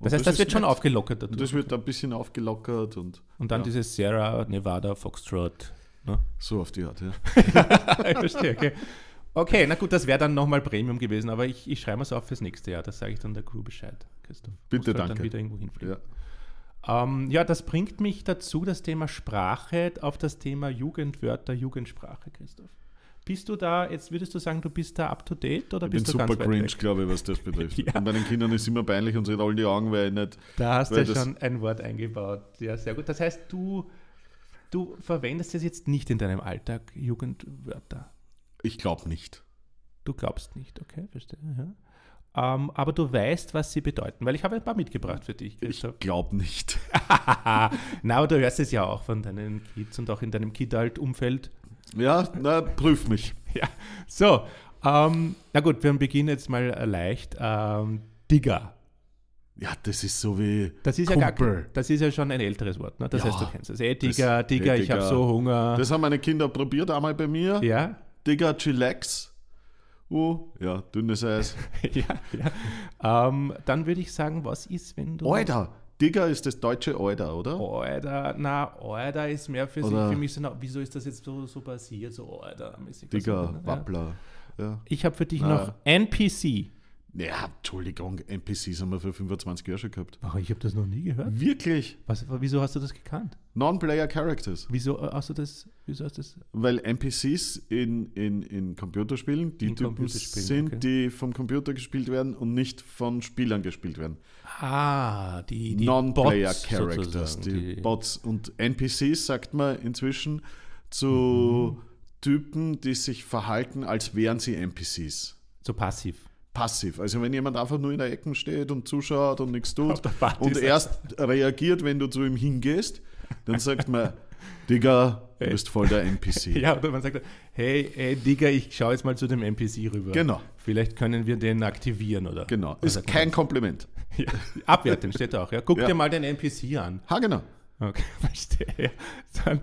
Das heißt, das das, wird schon nett. aufgelockert dadurch. das wird ein bisschen aufgelockert und Und dann ja, dieses Sierra, Nevada, Foxtrot. Ne? so auf die Art, ja. ich verstehe, okay. Okay, na gut, das wäre dann nochmal Premium gewesen, aber ich, ich schreibe es auf fürs nächste Jahr. Das sage ich dann der Crew Bescheid, Christoph. Bitte, Musst halt danke. dann wieder irgendwo hinfliegen. ja. Ähm, ja, das bringt mich dazu, das Thema Sprache auf das Thema Jugendwörter, Jugendsprache, Christoph. Bist du da, jetzt würdest du sagen, du bist da up to date oder Ich bin bist du super cringe, glaube ich, was das betrifft. Ja. Und bei den Kindern ist es immer peinlich und sie rollen die Augen, weil ich nicht. Da hast du das- schon ein Wort eingebaut. Ja, sehr gut. Das heißt, du, du verwendest es jetzt nicht in deinem Alltag, Jugendwörter. Ich glaube nicht. Du glaubst nicht, okay, verstehe. Ja. Ähm, aber du weißt, was sie bedeuten, weil ich habe ein paar mitgebracht für dich. Ich glaube nicht. na, aber du hörst es ja auch von deinen Kids und auch in deinem Kidalt-Umfeld. Ja, na, prüf mich. Ja, so. Ähm, na gut, wir beginnen jetzt mal leicht. Ähm, Digger. Ja, das ist so wie Das ist, ja gar, das ist ja schon ein älteres Wort, ne? Das Ja, heißt, du kennst das. Ey, Digger, das- Digger, hey, ich habe Digger. so Hunger. Das haben meine Kinder probiert, einmal bei mir. ja, Digga, chillax. Oh, ja, dünnes Eis. ja, ja. Ähm, dann würde ich sagen, was ist, wenn du. Alter. Digga ist das deutsche Alter, oder? Alter, na, Alter ist mehr für, sich, für mich so, na, wieso ist das jetzt so, so passiert, so Alter-mäßig. Digga, Also, ne? Wappler. Ja. Ich habe für dich Ah. noch NPC. Ja, Entschuldigung, NPCs haben wir für 25 Jahre schon gehabt. Ach, ich habe das noch nie gehört. Wirklich? Was, wieso hast du das gekannt? Non-Player Characters. Wieso äh, hast du das, wieso hast du das? Weil NPCs in, in, in Computerspielen die In Typen Computerspielen, sind, okay. die vom Computer gespielt werden und nicht von Spielern gespielt werden. Ah, die, die Non-Player Characters, sozusagen, die, Bots. Und NPCs sagt man inzwischen zu Mhm. Typen, die sich verhalten, als wären sie NPCs. So passiv. Passiv. Also wenn jemand einfach nur in der Ecke steht und zuschaut und nichts tut und erst reagiert, wenn du zu ihm hingehst, dann sagt man, Digga, du bist voll der NPC. Ja, oder man sagt, hey, hey Digga, ich schaue jetzt mal zu dem NPC rüber. Genau. Vielleicht können wir den aktivieren, oder? Genau. Was Ist kein Kompliment. Ja, abwerten steht auch. Ja. Guck Ja. dir mal den NPC an. Ha, genau. Okay, verstehe. Dann,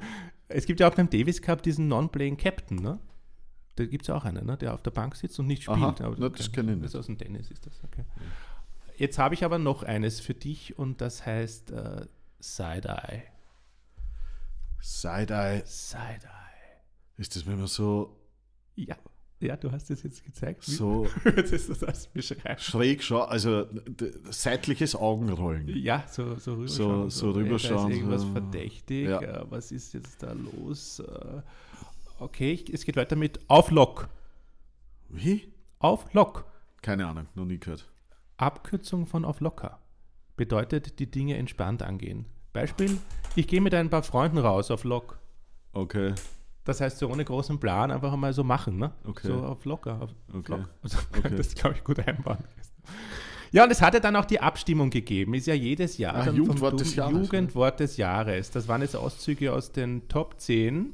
es gibt ja auch beim Davis Cup diesen Non-Playing Captain, ne? Da gibt es auch einen, ne? der auf der Bank sitzt und nicht spielt. Aha, Aber na, das kenn ich nicht. Das ist aus dem Tennis ist das, okay. Jetzt habe ich aber noch eines für dich und das heißt äh, Side-Eye. Side-Eye. Side-Eye. Ist das, wenn man so, Ja. ja, du hast es jetzt gezeigt. So Jetzt ist das das beschreiben. schräg schaut, also seitliches Augenrollen. Ja, so, so So- rüberschauen. so ey, Da rüberschauen, ist irgendwas so. verdächtig. Ja. äh, was ist jetzt da los? Okay, ich, es geht weiter mit Auf Lock. Wie? Auf Lock. Keine Ahnung, noch nie gehört. Abkürzung von auf locker. Bedeutet, die Dinge entspannt angehen. Beispiel, ich gehe mit ein paar Freunden raus auf Lock. Okay, Das heißt, so ohne großen Plan einfach einmal so machen, ne? Okay. So auf locker. Auf Okay. Lock. Also, Okay. Das glaube ich gut einbauen. Ja, und es hatte dann auch die Abstimmung gegeben. Ist ja jedes Jahr Ah, Jugendwort des Jahres? Jugendwort des Jahres. Das waren jetzt Auszüge aus den Top 10.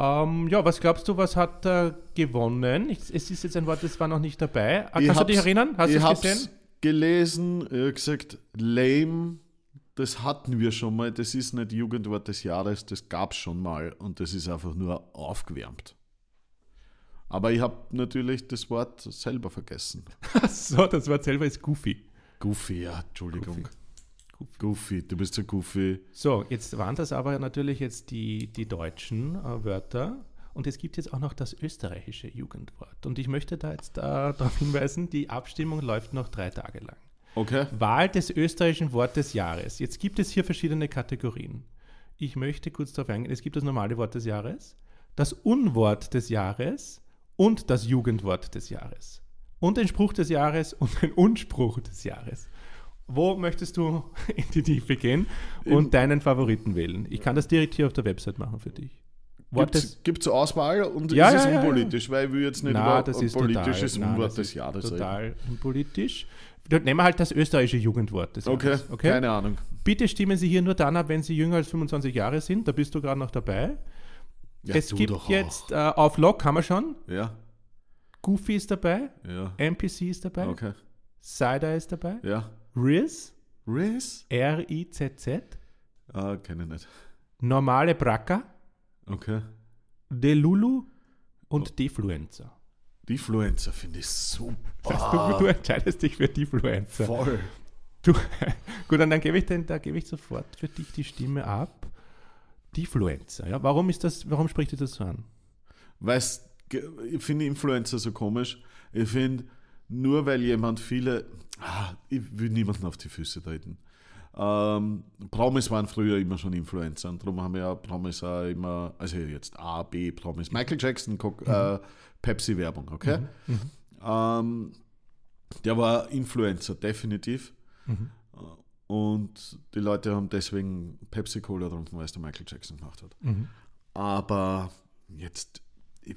Ähm, ja, was glaubst du, was hat er gewonnen? Ich, es ist jetzt ein Wort, das war noch nicht dabei. Ah, Ich Kannst du dich erinnern? Hast du ich es gesehen? gelesen, gesagt, lame, das hatten wir schon mal, das ist nicht Jugendwort des Jahres, das gab es schon mal und das ist einfach nur aufgewärmt. Aber ich habe natürlich das Wort selber vergessen. So, das Wort selber ist Goofy. Goofy, ja, Entschuldigung. Goofy. Goofy, du bist so goofy. So, jetzt waren das aber natürlich jetzt die, die deutschen äh, Wörter. Und es gibt jetzt auch noch das österreichische Jugendwort. Und ich möchte da jetzt äh, darauf hinweisen, die Abstimmung läuft noch drei Tage lang. Okay. Wahl des österreichischen Wort des Jahres. Jetzt gibt es hier verschiedene Kategorien. Ich möchte kurz darauf eingehen. Es gibt das normale Wort des Jahres, das Unwort des Jahres und das Jugendwort des Jahres. Und den Spruch des Jahres und den Unspruch des Jahres. Wo möchtest du in die Tiefe gehen und Im- deinen Favoriten wählen? Ich kann das direkt hier auf der Website machen für dich. Gibt es Auswahl und Ja, ist es ja, ja, ja. unpolitisch, weil ich will jetzt nicht Na, über das ein ist politisches total, Unwort das des Jahres reden. Total unpolitisch. Nehmen wir halt das österreichische Jugendwort des Okay, Jahres. Okay, keine Ahnung. Bitte stimmen Sie hier nur dann ab, wenn Sie jünger als 25 Jahre sind. Da bist du gerade noch dabei. Ja, es du gibt doch auch. jetzt äh, auf Lock, haben wir schon. Ja, Goofy ist dabei. ja. NPC ist dabei. Okay. Cider ist dabei. Ja. Riz. Riz? R-I-Z-Z. Ah, kenne ich nicht. Normale Bracker. Okay. Delulu Oh. und Defluencer. Defluencer finde ich super. Das heißt, du, du entscheidest dich für Defluencer. Voll. Du, gut, und dann gebe ich, den, da gebe ich sofort für dich die Stimme ab. Defluencer. Ja, warum ist das, warum spricht dich das so an? Weißt, ge- ich finde Influencer so komisch. Ich finde, nur weil jemand viele. Ah, ich will niemanden auf die Füße treten. Ähm, Promis waren früher immer schon Influencer und darum haben wir ja Promis auch immer, also jetzt A, B, Promis. Michael Jackson, äh, Pepsi-Werbung, okay? Ähm, der war Influencer, definitiv. Mhm. Und die Leute haben deswegen Pepsi-Cola getrunken, weil es der Michael Jackson gemacht hat. Mhm. Aber jetzt, ich,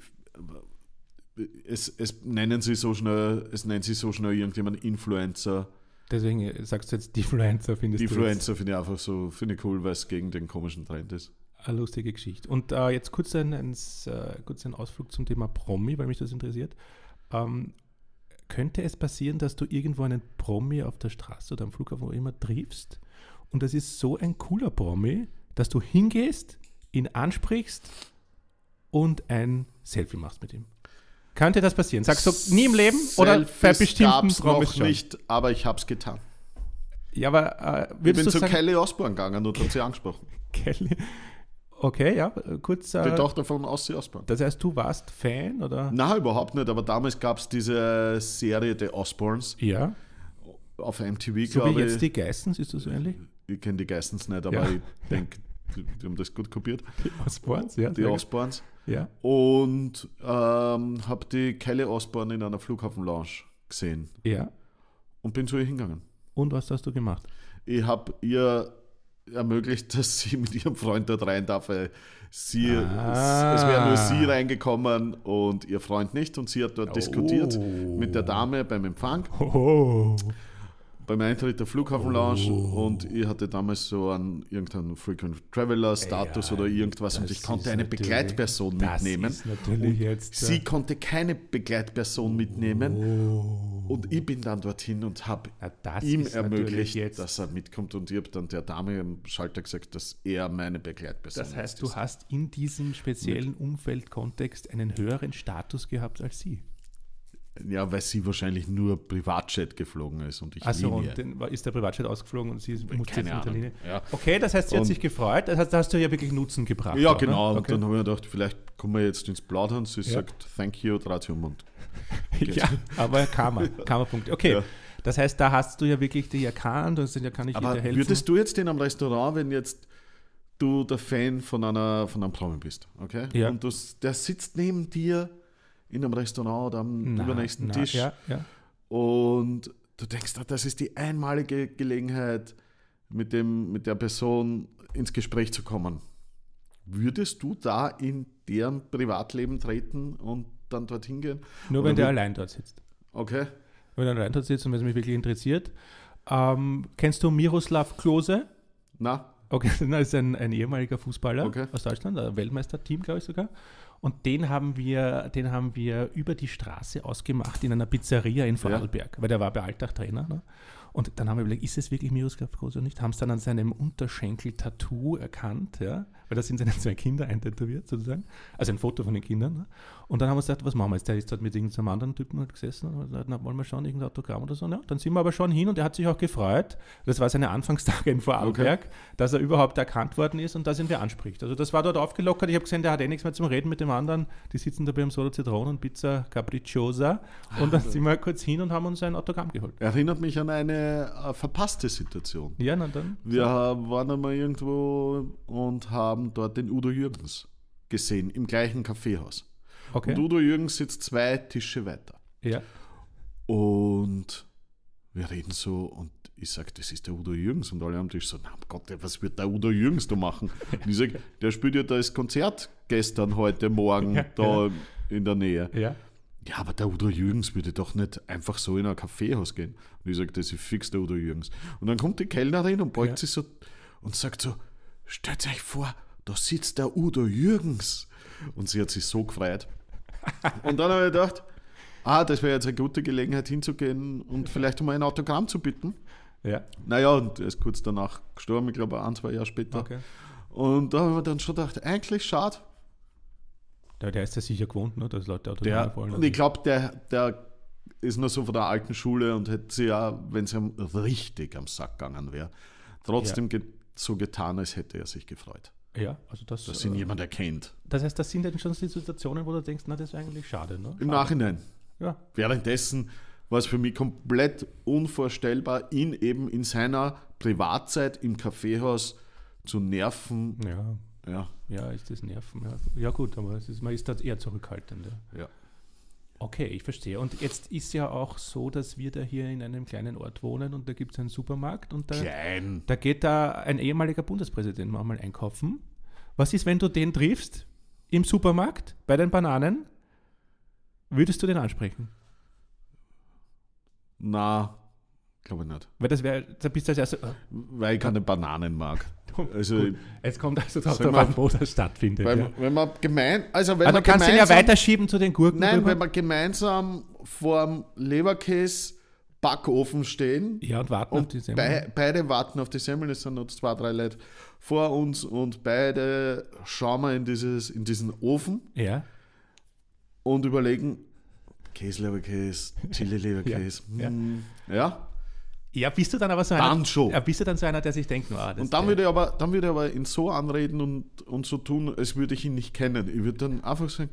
es, es nennen sie so schnell, es nennt sich so schnell irgendjemand Influencer. Deswegen sagst du jetzt Defluencer, findest Defluencer finde ich einfach so, finde ich cool, weil es gegen den komischen Trend ist. Eine lustige Geschichte. Und äh, jetzt kurz ein, ein, äh, kurz ein Ausflug zum Thema Promi, weil mich das interessiert. Ähm, könnte es passieren, dass du irgendwo einen Promi auf der Straße oder am Flughafen wo immer triffst und das ist so ein cooler Promi, dass du hingehst, ihn ansprichst und ein Selfie machst mit ihm? Könnte das passieren? Sagst du nie im Leben oder bei bestimmten gab's Promis noch schon? nicht, aber ich habe es getan. Ja, aber äh, Ich bin du zu sagen, Kelly Osbourne gegangen und hat sie angesprochen. Kelly? Okay, ja, kurz. Die Äh, Tochter von Ozzy Osbourne. das heißt, du warst Fan oder? Na, überhaupt nicht, aber damals gab es diese Serie The Osbournes Ja. auf MTV, So wie glaube jetzt ich. die Geissens, ist das so ähnlich? Ich kenne die Geistens nicht, aber Ja. ich denke, die, die haben das gut kopiert. Die Osborns, ja. Die sehr gut. Osbournes. Ja. Und ähm, habe die Kelly Osbourne in einer Flughafen-Lounge gesehen ja. und bin zu ihr hingegangen. Und was hast du gemacht? Ich habe ihr ermöglicht, dass sie mit ihrem Freund dort rein darf. weil Sie, Ah. es, es wäre nur sie reingekommen und ihr Freund nicht. Und sie hat dort diskutiert Oh. mit der Dame beim Empfang, Oh. Beim Eintritt der Flughafen-Lounge. Und ich hatte damals so einen irgendeinen Frequent Traveler-Status Ja, oder irgendwas und ich konnte ist eine Begleitperson mitnehmen. ist natürlich jetzt. äh, Sie konnte keine Begleitperson mitnehmen und ich bin dann dorthin und habe ihm ist ermöglicht, dass er mitkommt und ich habe dann der Dame am Schalter gesagt, dass er meine Begleitperson Das heißt, jetzt du ist. hast in diesem speziellen Umfeldkontext einen höheren Status gehabt als sie. Ja, weil sie wahrscheinlich nur Privatjet geflogen ist und ich Achso, und dann ist der Privatjet ausgeflogen und sie musste jetzt mit der. Linie. Ja. Okay, das heißt, sie hat Und- sich gefreut. Das heißt, da hast du ja wirklich Nutzen gebracht. Ja, auch, ne? genau. Und Okay. dann habe ich gedacht, vielleicht kommen wir jetzt ins Plaudern. Sie Ja. sagt, thank you, dreht sie um und ja, aber Karma, Karma-Punkt. Okay, Ja. das heißt, da hast du ja wirklich dich erkannt und ja kann ich Aber dir helfen. würdest du jetzt in einem Restaurant, wenn jetzt du der Fan von einer von einem Promi bist, okay? Ja. Und du, der sitzt neben dir in einem Restaurant oder am Na, übernächsten na, Tisch Ja, ja. und du denkst, ah, das ist die einmalige Gelegenheit, mit, dem, mit der Person ins Gespräch zu kommen. Würdest du da in deren Privatleben treten und dann dorthin gehen? Nur Oder wenn der allein dort sitzt. Okay. Wenn er allein dort sitzt und wenn es mich wirklich interessiert. Ähm, kennst du Miroslav Klose? Na, Okay, das ist ein, ein ehemaliger Fußballer Okay. aus Deutschland, ein Weltmeisterteam, glaube ich sogar. Und den haben wir, den haben wir über die Straße ausgemacht in einer Pizzeria in Vorarlberg, weil der war bei Alltag Trainer. Ne? Und dann haben wir überlegt, ist es wirklich Miroslav Klose oder nicht? Haben es dann an seinem Unterschenkel-Tattoo erkannt, ja? weil da sind seine zwei Kinder eintätowiert sozusagen. Also ein Foto von den Kindern. Ne? Und dann haben wir gesagt, was machen wir jetzt? Der ist dort mit irgendeinem anderen Typen halt gesessen und gesagt, na, wollen wir schauen, irgendein Autogramm oder so. Ja, dann sind wir aber schon hin und er hat sich auch gefreut. Das war seine Anfangstage in Vorarlberg, dass er überhaupt erkannt worden ist und dass ihn wer anspricht. Also das war dort aufgelockert. Ich habe gesehen, der hat eh nichts mehr zum Reden mit dem anderen. Die sitzen da beim Solo Zitronen Pizza Capricciosa. Und dann sind wir kurz hin und haben uns ein Autogramm geholt. erinnert mich an eine äh, verpasste Situation. Ja, na dann. Wir waren einmal irgendwo und haben dort den Udo Jürgens gesehen, im gleichen Kaffeehaus. Okay. Und Udo Jürgens sitzt zwei Tische weiter. Ja. Und wir reden so und ich sage, das ist der Udo Jürgens. Und alle am Tisch so, na um Gott, was wird der Udo Jürgens da machen? Und ich sage, der spielt ja das Konzert gestern, heute, morgen Ja, da in der Nähe. Ja. Ja, aber der Udo Jürgens würde doch nicht einfach so in ein Kaffeehaus gehen. Und ich sage, das ist fix der Udo Jürgens. Und dann kommt die Kellnerin und beugt Ja. sich so und sagt so, stellt euch vor, da sitzt der Udo Jürgens. Und sie hat sich so gefreut. Und dann habe ich gedacht, ah, das wäre jetzt eine gute Gelegenheit hinzugehen und vielleicht um ein Autogramm zu bitten. Ja. Naja, und er ist kurz danach gestorben, ich glaube ein, zwei Jahre später. Okay. Und da habe ich mir dann schon gedacht, eigentlich schade. Der, der ist ja sicher gewohnt, ne, dass Leute Der, Autogramme wollen. und ich glaube, der, der ist nur so von der alten Schule und hätte sie ja, wenn es ihm richtig am Sack gegangen wäre, trotzdem ge so getan, als hätte er sich gefreut, ja, also das, dass ihn äh, jemand erkennt. das heißt, das sind dann schon Situationen, wo du denkst, na, das ist eigentlich schade. Ne? Im. Nachhinein. Ja. Währenddessen war es für mich komplett unvorstellbar, ihn eben in seiner Privatzeit im Kaffeehaus zu nerven. ja, Ja, ja, ist das Nerven. Ja, ja gut, aber ist, man ist da eher zurückhaltend. Ja. ja. Okay, ich verstehe. Und jetzt ist ja auch so, dass wir da hier in einem kleinen Ort wohnen und da gibt es einen Supermarkt und da, Klein. da geht da ein ehemaliger Bundespräsident manchmal einkaufen. Was ist, wenn du den triffst im Supermarkt bei den Bananen? Würdest du den ansprechen? Na, glaube ich nicht. Weil das wäre, da bist du als erster. Weil ich keine Bananen mag. Also, Gut. Es kommt also darauf an, wo das stattfindet. weil, ja. wenn man gemein, also wenn Also man kannst du ihn ja weiterschieben zu den Gurken. nein, rüber? wenn wir gemeinsam vorm Leberkäse Backofen stehen ja, und warten auf und die Semmel. bei, beide warten auf die Semmel, es sind noch zwei, drei Leute vor uns und beide schauen wir in, dieses, in diesen Ofen Ja, und überlegen, Käseleberkäse, Chili-Leberkäse, Ja, ja. hm, ja. ja, bist du dann aber so einer, Dann schon. Ja, bist du dann so einer, der sich denkt, ah, das Und dann würde ich aber, dann würde ich aber ihn so anreden und, und so tun, als würde ich ihn nicht kennen. Ich würde dann einfach sagen,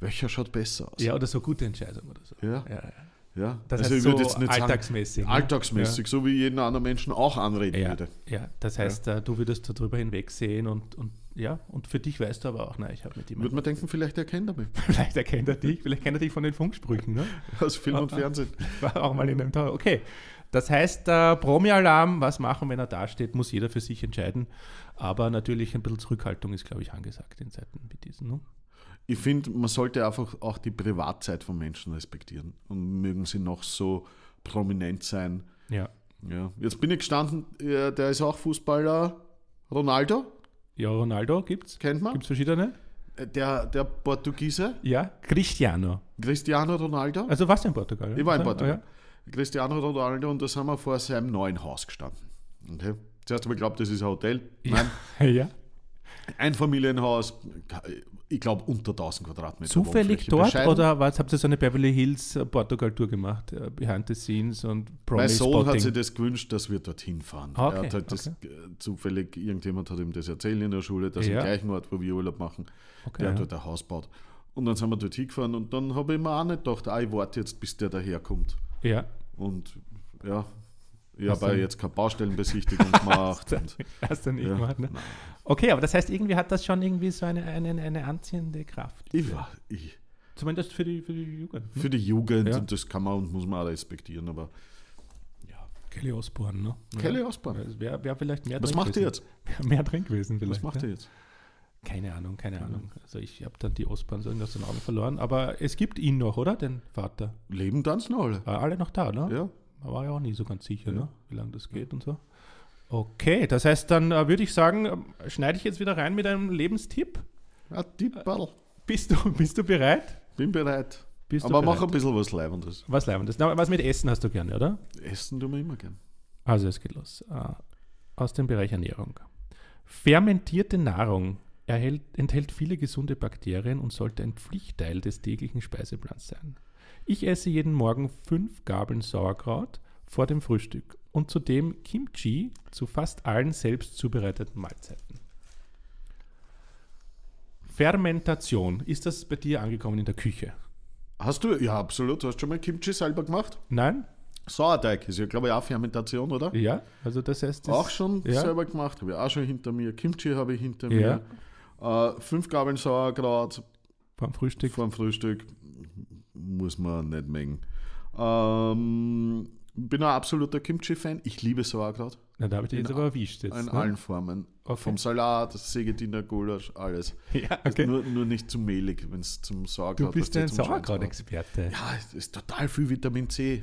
welcher schaut besser aus? Ja, oder so gute Entscheidung oder so. Ja. Ja, ja. ja. Das also heißt ich so jetzt nicht alltagsmäßig. sagen, ne? alltagsmäßig, so wie jeden anderen Menschen auch anreden Ja, würde. ja, das heißt, äh, du würdest darüber hinwegsehen und, und ja, und für dich weißt du aber auch, nein, ich habe mit ihm. Würde man denken, vielleicht erkennt er mich. Vielleicht erkennt er dich, vielleicht kennt er dich von den Funksprüchen, ne? Aus Film und Fernsehen. War auch mal in einem Tag. Okay. Das heißt, äh, Promi-Alarm, was machen, wenn er da steht, muss jeder für sich entscheiden. Aber natürlich ein bisschen Zurückhaltung ist, glaube ich, angesagt in Zeiten wie diesen. Ne? Ich finde, man sollte einfach auch die Privatzeit von Menschen respektieren. Und mögen sie noch so prominent sein. Ja. Ja. Jetzt bin ich gestanden, äh, der ist auch Fußballer. Ronaldo, Ja, Ronaldo gibt's. kennt man. Gibt's verschiedene? Äh, Der, der Portugiese, Ja. Cristiano. Cristiano Ronaldo. Also was in Portugal? ja? Ich war in Ah, Portugal. Cristiano Ronaldo und da sind wir vor seinem neuen Haus gestanden. Okay. Zuerst habe ich geglaubt, das ist ein Hotel. Nein, Ja. ja. ein Familienhaus, ich glaube unter 1000 Quadratmeter. Zufällig dort Bescheiden. oder was, habt ihr so eine Beverly Hills äh, Portugal-Tour gemacht? äh, Behind the Scenes und Mein Promi Sohn hat sich Spotting? das gewünscht, dass wir dorthin fahren. Ah, okay, er hat halt das, okay. äh, zufällig, irgendjemand hat ihm das erzählt in der Schule, dass Ja. im gleichen Ort, wo wir Urlaub machen, Okay, der hat ja. dort ein Haus baut. Und dann sind wir dort hingefahren und dann habe ich mir auch nicht gedacht, ah, ich warte jetzt, bis der daherkommt. Ja. Und ja, ich Hast habe jetzt keine Baustellenbesichtigung gemacht. und, Hast du nicht ja, gemacht, ne? nein. Okay, aber das heißt, irgendwie hat das schon irgendwie so eine, eine, eine anziehende Kraft. Ich war, ich, Zumindest für die, für die Jugend. Ne? für die Jugend, Ja. und das kann man und muss man auch respektieren, aber Kelly Osbourne, ne? Kelly. Es Wäre wär vielleicht mehr Was macht ihr jetzt? Mehr drin gewesen vielleicht. Was macht ne? ihr jetzt? Keine Ahnung, keine Ahnung. Also ich habe dann die Osbourne so aus den Augen verloren. Aber es gibt ihn noch, oder? Den Vater. Leben tanzen alle. War alle noch da, ne? Ja. Man war ja auch nie so ganz sicher, Ja. ne? wie lange das geht und so. Okay, das heißt, dann äh, würde ich sagen, ähm, schneide ich jetzt wieder rein mit einem Lebenstipp. Ja, Tipperl. Bist du, bist du bereit? Bin bereit. Bist Aber mach ein bisschen was Leibendes. Was Leibendes. Na, Was mit Essen hast du gerne, oder? Essen tun wir immer gern. Also es geht los. Äh, Aus dem Bereich Ernährung. Fermentierte Nahrung erhält, enthält viele gesunde Bakterien und sollte ein Pflichtteil des täglichen Speiseplans sein. Ich esse jeden Morgen fünf Gabeln Sauerkraut vor dem Frühstück und zudem Kimchi zu fast allen selbst zubereiteten Mahlzeiten. Fermentation. Ist das bei dir angekommen in der Küche? Hast du? Ja, absolut. Hast du schon mal Kimchi selber gemacht? Nein? Sauerteig ist ja, glaube ich, auch Fermentation, oder? Ja? Also das heißt... Das auch schon ja. selber gemacht. Habe ich auch schon hinter mir. Kimchi habe ich hinter Ja. mir. Äh, fünf Gabeln Sauerkraut Beim Frühstück. dem Frühstück. Muss man nicht mengen. Ähm, bin ein absoluter Kimchi-Fan. Ich liebe Sauerkraut. Na, da habe ich dich jetzt aber erwischt. Jetzt, In ne? allen Formen. Okay. Vom Salat, Sägediener, Gulasch, alles. Ja, okay. Nur, nur nicht zu mehlig, wenn es zum Sauerkraut Du bist ein Sauerkraut-Experte. Ja, es ist total viel Vitamin C.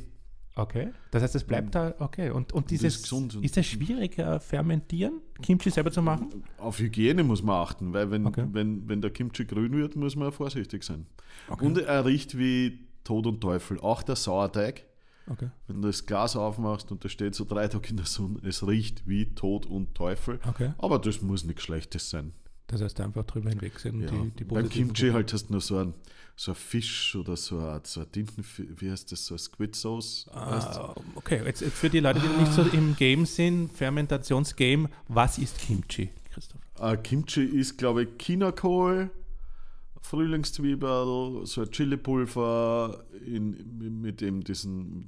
Okay. Das heißt, es bleibt da, okay. Und, und dieses, ist gesund und- ist es schwierig, äh, fermentieren, Kimchi selber zu machen? Auf Hygiene muss man achten, weil wenn, Okay. wenn, wenn der Kimchi grün wird, muss man vorsichtig sein. Okay. Und er riecht wie Tod und Teufel. Auch der Sauerteig, Okay. wenn du das Glas aufmachst und da steht so drei Tage in der Sonne, es riecht wie Tod und Teufel. Okay. Aber das muss nichts Schlechtes sein. Das heißt, einfach drüber hinwegsehen und Ja. die, die Beim Kimchi halt hast du nur so ein, so ein Fisch oder so ein, so ein Tinten, wie heißt das, so ein Squid Sauce. Ah, okay, jetzt jetzt für die Leute, die nicht so im Game sind, Fermentationsgame, was ist Kimchi, Christoph? Äh, Kimchi ist, glaube ich, Chinakohl, Frühlingszwiebel, so ein Chilipulver in, mit dem diesen,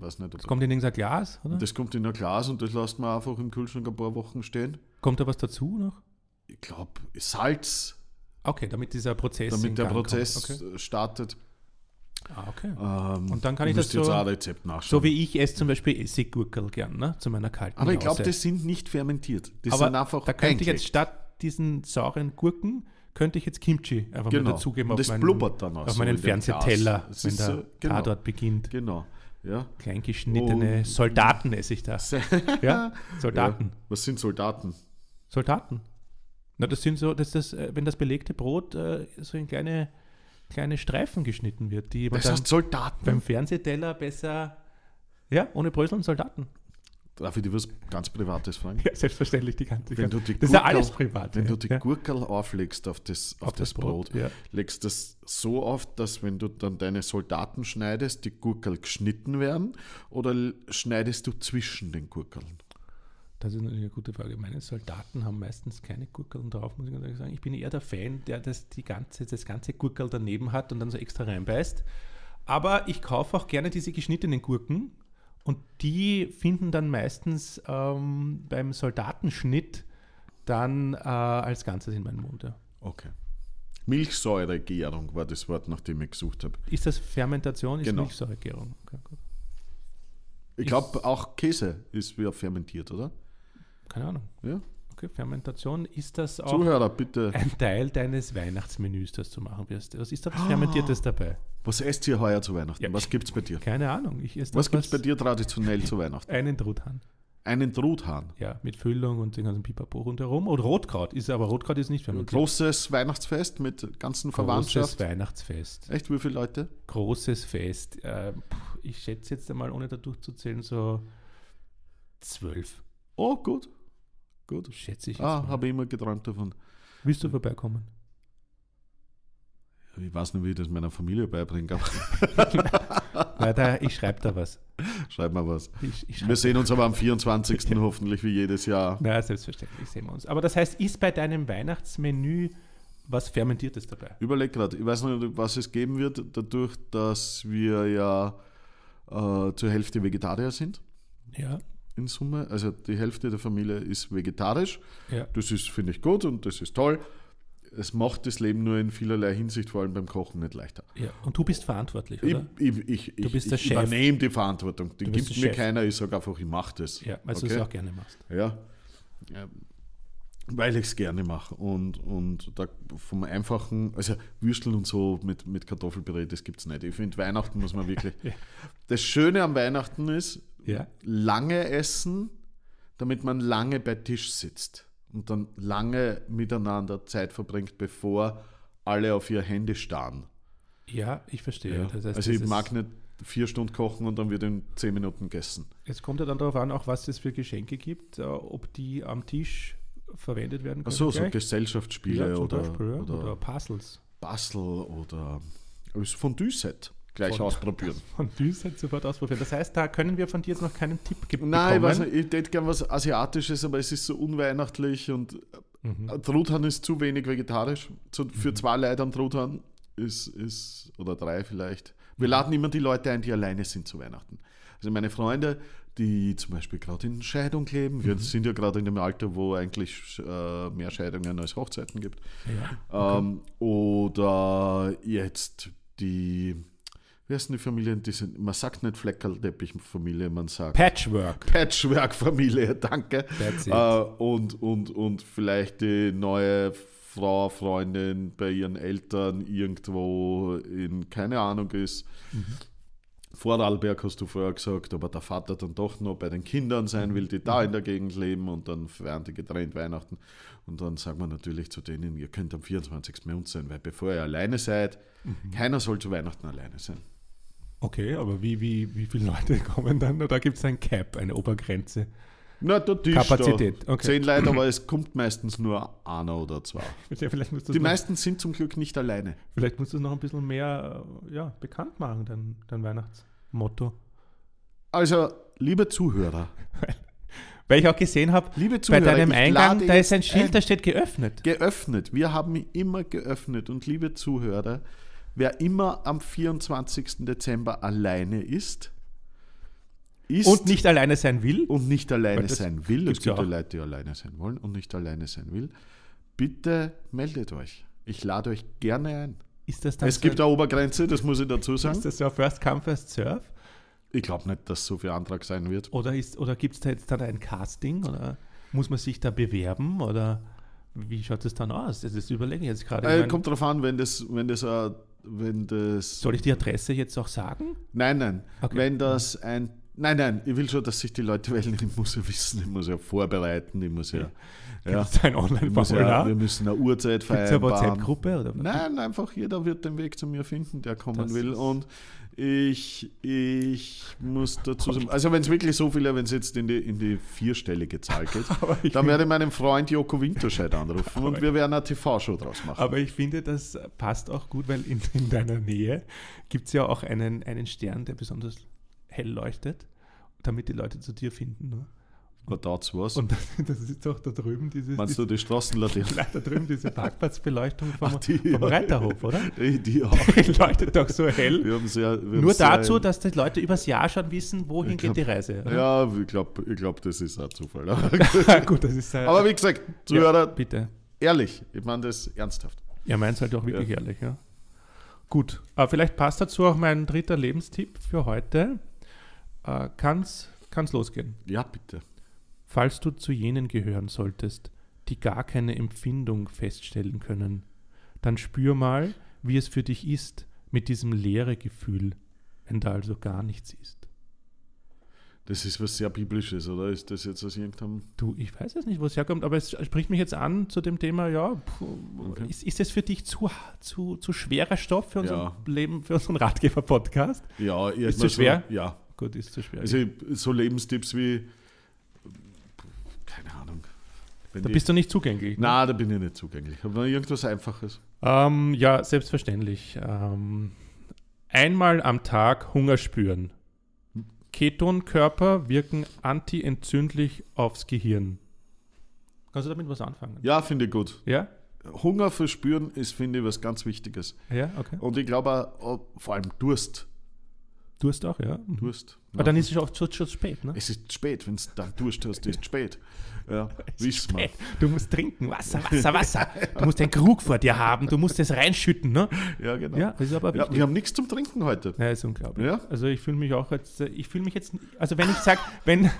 weiß nicht, Das kommt in irgendein Glas, oder? das kommt in ein Glas und das lässt man einfach im Kühlschrank ein paar Wochen stehen. kommt da was dazu noch? Ich glaube, Salz, Okay, damit dieser Prozess damit der Gang. Prozess Okay. startet. Ah, okay. Ähm, Und dann kann ich das so- Rezept nachschauen. So wie ich esse zum Beispiel Essiggurkel gern, ne? zu meiner kalten Aber ich glaube, die sind nicht fermentiert. Die Aber sind einfach da könnte ich jetzt statt diesen sauren Gurken, könnte ich jetzt Kimchi einfach Genau. mal dazugeben Und auf das meinen, blubbert dann auch auf so meinen. Fernsehteller, wenn der so- genau. Tatort beginnt. Genau. Ja. Klein geschnittene Und- Soldaten esse ich da. Ja, Soldaten. Ja. Was sind Soldaten? Soldaten. Na, das sind so, dass das, äh, wenn das belegte Brot äh, so in kleine, kleine Streifen geschnitten wird, die man Das heißt Soldaten. beim Fernsehteller besser, ja, ohne Bröseln Soldaten. Darf ich dir was ganz Privates fragen? Ja, selbstverständlich die ganze Wenn du die Das ist ja Gurkel- alles privat. Wenn ja. du die ja. Gurkel auflegst auf das, auf das, Brot, ja. legst das so auf, dass wenn du dann deine Soldaten schneidest, die Gurkel geschnitten werden oder schneidest du zwischen den Gurkeln? Das ist natürlich eine gute Frage. Meine Soldaten haben meistens keine Gurkeln drauf, muss ich ganz ehrlich sagen. Ich bin eher der Fan, der das, die ganze, das ganze Gurkel daneben hat und dann so extra reinbeißt. Aber ich kaufe auch gerne diese geschnittenen Gurken und die finden dann meistens ähm, beim Soldatenschnitt dann äh, als Ganzes in meinen Mund. Ja. Okay. Milchsäuregärung war das Wort, nach dem ich gesucht habe. Ist das Fermentation? Ist Genau. Milchsäuregärung? Okay. Ich glaube, auch Käse ist wieder fermentiert, oder? Keine Ahnung. Ja? Okay, Fermentation, ist das auch Zuhörer, bitte. ein Teil deines Weihnachtsmenüs, das du machen wirst? Was ist da was Fermentiertes dabei? Was esst ihr heuer zu Weihnachten? Ja, was gibt's bei dir? Keine Ahnung. Ich esse Was das, gibt's bei dir traditionell zu Weihnachten? Einen Truthahn. Einen Truthahn. Ja, mit Füllung und den ganzen Pipapo rundherum. Und Rotkraut ist aber Rotkraut ist nicht fermentiert. Großes Weihnachtsfest mit ganzen Großes Verwandtschaft. Weihnachtsfest. Echt, wie viele Leute? Großes Fest. Äh, ich schätze jetzt einmal, ohne da durchzuzählen, so zwölf. Oh, gut. Gut. Schätze ich Ah, habe ich immer geträumt davon. Willst du vorbeikommen? Ich weiß nicht, wie ich das meiner Familie beibringe, aber Weil da, ich schreibe da was. schreib mal was. Ich, ich Wir sehen uns aber am 24. hoffentlich wie jedes Jahr. na, selbstverständlich sehen wir uns. Aber das heißt, ist bei deinem Weihnachtsmenü was Fermentiertes dabei? Überleg gerade, ich weiß nicht, was es geben wird, dadurch, dass wir ja äh, zur Hälfte Vegetarier sind Ja. In Summe. Also die Hälfte der Familie ist vegetarisch. Ja. Das ist, finde ich, gut und das ist toll. Es macht das Leben nur in vielerlei Hinsicht, vor allem beim Kochen, nicht leichter. ja. Und du bist verantwortlich, Ich, oder? ich, ich, ich, bist der ich Chef. übernehme die Verantwortung. Die Du gibt mir Chef. keiner, ich sage einfach, ich mache das. Ja, weil du es Okay? auch gerne machst. Ja. Ja. Weil ich es gerne mache. Und, und da vom einfachen, also Würsteln und so mit, mit Kartoffelpüree, das gibt es nicht. Ich finde, Weihnachten muss man wirklich. Ja. Das Schöne am Weihnachten ist, Ja. lange essen, damit man lange bei Tisch sitzt und dann lange miteinander Zeit verbringt, bevor alle auf ihr Handy starren. Ja, ich verstehe. Ja. Das heißt, also ich mag nicht vier Stunden kochen und dann wird in zehn Minuten gegessen. Es kommt ja dann darauf an, auch was es für Geschenke gibt, äh, ob die am Tisch verwendet werden können. Achso, so gleich. Gesellschaftsspiele ja, oder, Beispiel, ja. oder, oder Puzzles. Bastel oder das Fondue-Set gleich Von- ausprobieren. Von Düsseldorf sofort ausprobieren. Das heißt, da können wir von dir jetzt noch keinen Tipp ge- bekommen. Nein, ich weiß nicht, ich hätte gern was Asiatisches, aber es ist so unweihnachtlich und Mhm. äh, Truthahn ist zu wenig vegetarisch. Zu, für zwei Leute an Truthahn ist, ist, oder drei vielleicht. Wir Mhm. laden immer die Leute ein, die alleine sind zu Weihnachten. Also meine Freunde, die zum Beispiel gerade in Scheidung leben, Mhm. wir sind ja gerade in dem Alter, wo eigentlich äh, mehr Scheidungen als Hochzeiten gibt. Ja. Ähm, oder jetzt die, wie heißen die Familien? Die sind, man sagt nicht Fleckerlteppich-Familie, man sagt Patchwork. Patchwork-Familie, danke. Äh, und, und, und vielleicht die neue Frau, Freundin bei ihren Eltern irgendwo in, keine Ahnung, ist. Vorarlberg hast du vorher gesagt, aber der Vater dann doch noch bei den Kindern sein will, die da in der Gegend leben und dann feiern die getrennt Weihnachten. Und dann sagen wir natürlich zu denen, ihr könnt am 24. bei uns sein, weil bevor ihr alleine seid, keiner soll zu Weihnachten alleine sein. Okay, aber wie, wie, wie viele Leute kommen dann? Oder gibt es ein Cap, eine Obergrenze? Na, Tisch Kapazität, da. okay. Zehn Leute, aber es kommt meistens nur einer oder zwei. Ja, Die noch, meisten sind zum Glück nicht alleine. vielleicht musst du es noch ein bisschen mehr äh, ja, bekannt machen, dein, dein Weihnachtsmotto. Also, liebe Zuhörer, Weil ich auch gesehen habe, liebe bei deinem Eingang, da ist ein Schild, da steht geöffnet. geöffnet. Wir haben ihn immer geöffnet. Und liebe Zuhörer, wer immer am 24. Dezember alleine ist, ist Und nicht alleine sein will. und nicht alleine das sein will, es gibt ja. Leute, die alleine sein wollen und nicht alleine sein will, bitte meldet euch. Ich lade euch gerne ein. Ist das dann Es so, gibt eine Obergrenze, das muss ich dazu sagen. ist das so ein First Come, First Serve? Ich glaube nicht, dass so viel Antrag sein wird. Oder, ist, oder gibt es da jetzt dann ein Casting? Oder muss man sich da bewerben? Oder Wie schaut es dann aus? Das ist überlegen jetzt gerade. Ich Äh, kommt drauf an, wenn das, wenn das, äh, wenn das. soll ich die Adresse jetzt auch sagen? Nein, nein. Okay. Wenn das ein. Nein, nein, ich will schon, dass sich die Leute wählen. Ich muss ja wissen, ich muss ja vorbereiten, ich muss ja. Ja, Gibt es ein muss ja Online-Formular? wir müssen eine Uhrzeit Gibt es eine. WhatsApp-Gruppe? Nein, einfach jeder wird den Weg zu mir finden, der kommen Das will. Und ich, ich muss dazu sagen, also wenn es wirklich so viele, wenn es jetzt in die, in die vierstellige Zahl geht, dann werde ich meinen Freund Joko Winterscheid anrufen und wir werden eine TV-Show draus machen. Aber ich finde, das passt auch gut, weil in, in deiner Nähe gibt es ja auch einen, einen Stern, der besonders hell leuchtet, damit die Leute zu dir finden. Ne? Was dazu was? Und das, ist doch da drüben dieses, Meinst du die Straßenlaterne? Nein, da drüben diese Parkplatzbeleuchtung vom, Ach, die, vom ja. Reiterhof, oder? Die, auch. Die leuchtet doch so hell. Wir haben sehr, wir Nur dazu, dass die Leute übers Jahr schon wissen, wohin Ich geht glaub- die Reise. oder? Ja, ich glaube, ich glaub, das ist ein Zufall. Gut, das ist äh, Aber wie gesagt, ja, Zuhörer, bitte. ehrlich, ich meine das ernsthaft. Er meint es halt auch wirklich Ja. ehrlich, ja. Gut, aber vielleicht passt dazu auch mein dritter Lebenstipp für heute. Äh, kann's, kann's losgehen. Ja, bitte. Falls du zu jenen gehören solltest, die gar keine Empfindung feststellen können, dann spür mal, wie es für dich ist mit diesem leere Gefühl, wenn da also gar nichts ist. Das ist was sehr Biblisches, oder? Ist das jetzt aus irgendeinem. Du, ich weiß jetzt nicht, wo es herkommt, aber es spricht mich jetzt an zu dem Thema, ja, puh, Okay. ist, ist es für dich zu, zu, zu schwerer Stoff für unser Ja. Leben, für unseren Ratgeber-Podcast? Ja, Ist zu schwer? So, ja. Gut, ist zu schwer. Also so Lebenstipps wie. Keine Ahnung. Wenn da die- bist du nicht zugänglich. ne? Na, da bin ich nicht zugänglich. Aber irgendwas Einfaches. Ähm, ja, selbstverständlich. Ähm, einmal am Tag Hunger spüren. Ketonkörper wirken antientzündlich aufs Gehirn. Kannst du damit was anfangen? Ja, finde ich gut. Ja? Hunger verspüren ist, finde ich, was ganz Wichtiges. Ja, okay. Und ich glaube auch, vor allem Durst. Durst auch, ja. Mhm. Durst. Aber dann ist es auch schon, schon spät, ne? Es ist spät, wenn du dann Durst hast, ist spät. Ja, wissen wir. Du musst trinken, Wasser, Wasser, Wasser. Du musst einen Krug vor dir haben, du musst es reinschütten, ne? Ja, genau. Ja, das ist aber Ja, wir haben nichts zum Trinken heute. Ja, ist unglaublich. Ja. Also ich fühle mich auch jetzt, ich fühle mich jetzt, also wenn ich sage, wenn,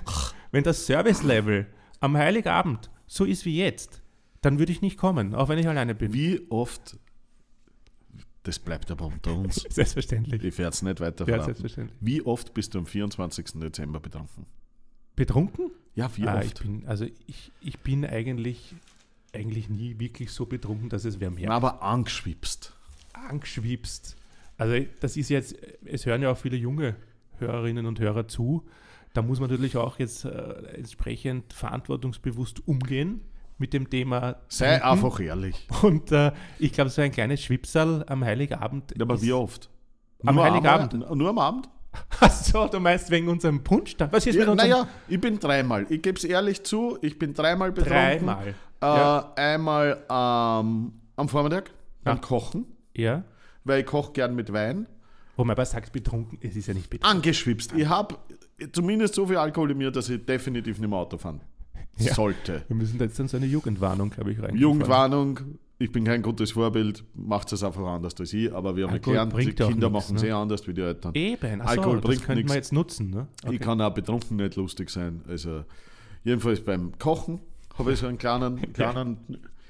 wenn das Service-Level am Heiligabend so ist wie jetzt, dann würde ich nicht kommen, auch wenn ich alleine bin. Wie oft, das bleibt aber unter uns, Selbstverständlich. ich werde es nicht weiter Ja, verraten. selbstverständlich. Wie oft bist du am 24. Dezember betrunken? Betrunken? Ja, wie ah, ich oft? bin, also ich, ich bin eigentlich, eigentlich nie wirklich so betrunken, dass es Na, mehr aber angeschwipst. angeschwipst. Also das ist jetzt, es hören ja auch viele junge Hörerinnen und Hörer zu. Da muss man natürlich auch jetzt äh, entsprechend verantwortungsbewusst umgehen mit dem Thema. Sei Trinken. einfach ehrlich. Und äh, ich glaube, so ein kleines Schwipsal am Heiligabend. Ja, aber ist- wie oft? Am Heiligabend. Einmal, nur am Abend? Ach so, du meinst wegen unserem Punschstand? Was ist mit Ja, unserem naja, ich bin dreimal. Ich gebe es ehrlich zu, ich bin dreimal betrunken. Dreimal. Äh, Ja. Einmal ähm, am Vormittag beim Ja. Kochen, Ja. weil ich koche gern mit Wein. Wo man aber sagt, betrunken, es ist ja nicht betrunken. Angeschwipst. Ich habe zumindest so viel Alkohol in mir, dass ich definitiv nicht mehr Auto fahren Ja. sollte. Wir müssen da jetzt dann so eine Jugendwarnung, glaube ich, rein. Jugendwarnung, ich bin kein gutes Vorbild, macht es einfach anders als ich, aber wir haben Alkohol gelernt, die Kinder machen ne? sehr anders wie die Eltern. Eben, achso, Alkohol das bringt könnte nichts. man jetzt nutzen. Ne? Ich kann auch betrunken nicht lustig sein. Also jedenfalls beim Kochen habe ich so einen kleinen, kleinen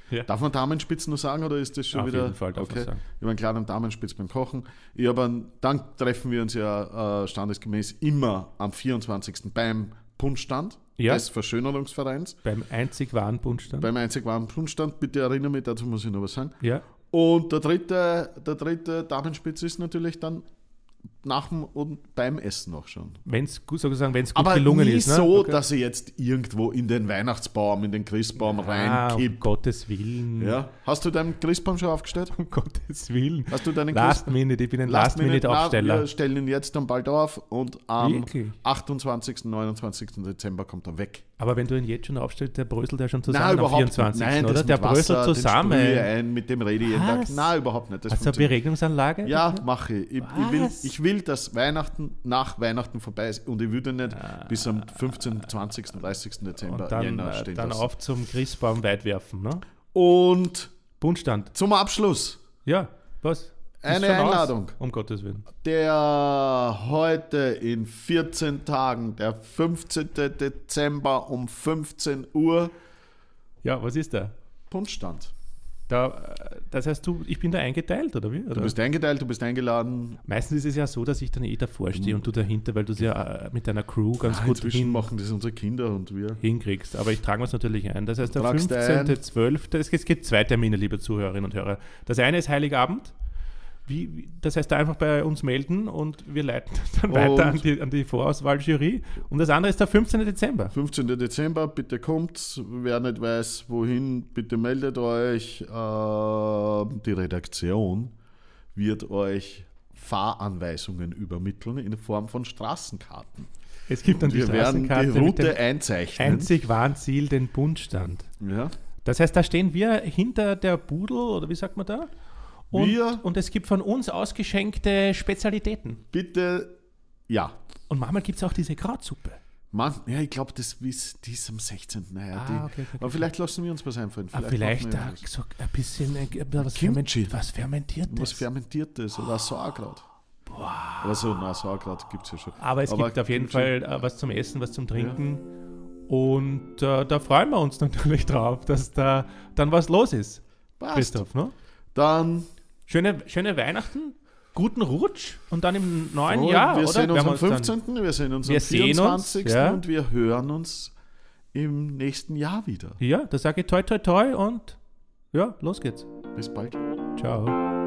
Ja. Darf man Damenspitz noch sagen oder ist das schon Auf wieder? jeden Fall darf man okay. sagen. Ich habe einen kleinen Damenspitz beim Kochen. Ich habe einen, dann treffen wir uns ja äh, standesgemäß immer am 24. beim Punschstand Ja. des Verschönerungsvereins. Beim einzig wahren Punschstand. Beim einzig wahren Punschstand, bitte erinnere mich, dazu muss ich noch was sagen. ja. Und der dritte, der dritte Damenspitz ist natürlich dann nach dem und beim Essen auch schon. Wenn es gut, sozusagen, wenn es gut Aber gelungen nie ist. Ne? so, Okay. dass ich jetzt irgendwo in den Weihnachtsbaum, in den Christbaum ah, um reinkipp. Gottes Willen. Ja. Hast du deinen Christbaum schon aufgestellt? Um Gottes Willen. Hast du deinen Last Minute, ich bin ein Last Minute- Last-Minute-Aufsteller. Na, wir stellen ihn jetzt dann bald auf und am Wirklich? 28. 29. Dezember kommt er weg. Aber wenn du ihn jetzt schon aufstellst, der bröselt ja schon Nein, zusammen am überhaupt 24. nicht. Nein, oder? Der Wasser, bröselt den zusammen. ich ein, mit dem rede ich jeden Tag. Nein, überhaupt nicht. Das Hast du eine. Beregnungsanlage? Ja, mache ich. Ich, ich, will, ich will, dass Weihnachten nach Weihnachten vorbei ist und ich würde nicht bis am 15., 20., 30. Dezember Und dann, Jänner äh, stehen dann lassen. auf zum Christbaum weit werfen. Ne? Und Buntstand. zum Abschluss Ja, was? Eine schon aus? Einladung. Um Gottes Willen. der heute in 14 Tagen, der 15. Dezember um 15 Uhr, Ja, was ist da? Punschstand. Da, das heißt, du, ich bin da eingeteilt, oder wie? Oder? Du bist eingeteilt, du bist eingeladen. Meistens ist es ja so, dass ich dann eh davor stehe und du dahinter, weil du es ja äh, mit deiner Crew ganz Ah, gut inzwischen hin, machen das unsere Kinder und wir. hinkriegst. Aber ich trage es natürlich ein. Das heißt, der Tragst ein. 15.12., es gibt- es gibt zwei Termine, liebe Zuhörerinnen und Hörer. Das eine ist Heiligabend. Wie, wie, das heißt, da einfach bei uns melden und wir leiten dann Und- weiter an die, an die Vorauswahljury. Und das andere ist der 15. Dezember. 15. Dezember, bitte kommt. Wer nicht weiß, wohin, bitte meldet euch. Ähm, die Redaktion wird euch Fahranweisungen übermitteln in Form von Straßenkarten. Es gibt dann die werden die Straßenkarte mit Route einzeichnen. einzig wahren Ziel, den Bundstand. Ja. Das heißt, da stehen wir hinter der Pudel, oder wie sagt man da? Und, Wir- und es gibt von uns ausgeschenkte Spezialitäten. Bitte, ja. Und manchmal gibt es auch diese Krautsuppe. Man, ja, ich glaube, das ist, die ist am 16. Naja, Ah, die, okay, okay, aber okay. vielleicht lassen wir uns was einfallen. Ah, vielleicht da was, so ein bisschen äh, was, Kimchi. ferment, was fermentiertes. was Fermentiertes oder Sauerkraut. Also, na, Sauerkraut gibt es ja schon. Aber es gibt auf jeden Fall äh, was zum Essen, was zum Trinken. Und äh, da freuen wir uns natürlich drauf, dass da dann was los ist, Passt. Christoph. Ne? Dann Schöne, schöne Weihnachten, guten Rutsch und dann im neuen Oh, Jahr, wir oder? sehen uns am wir dann- 15., wir sehen uns am sehen uns, 24. ja. und wir hören uns im nächsten Jahr wieder. Ja, da sage ich toi toi toi und ja, los geht's. Bis bald. Ciao.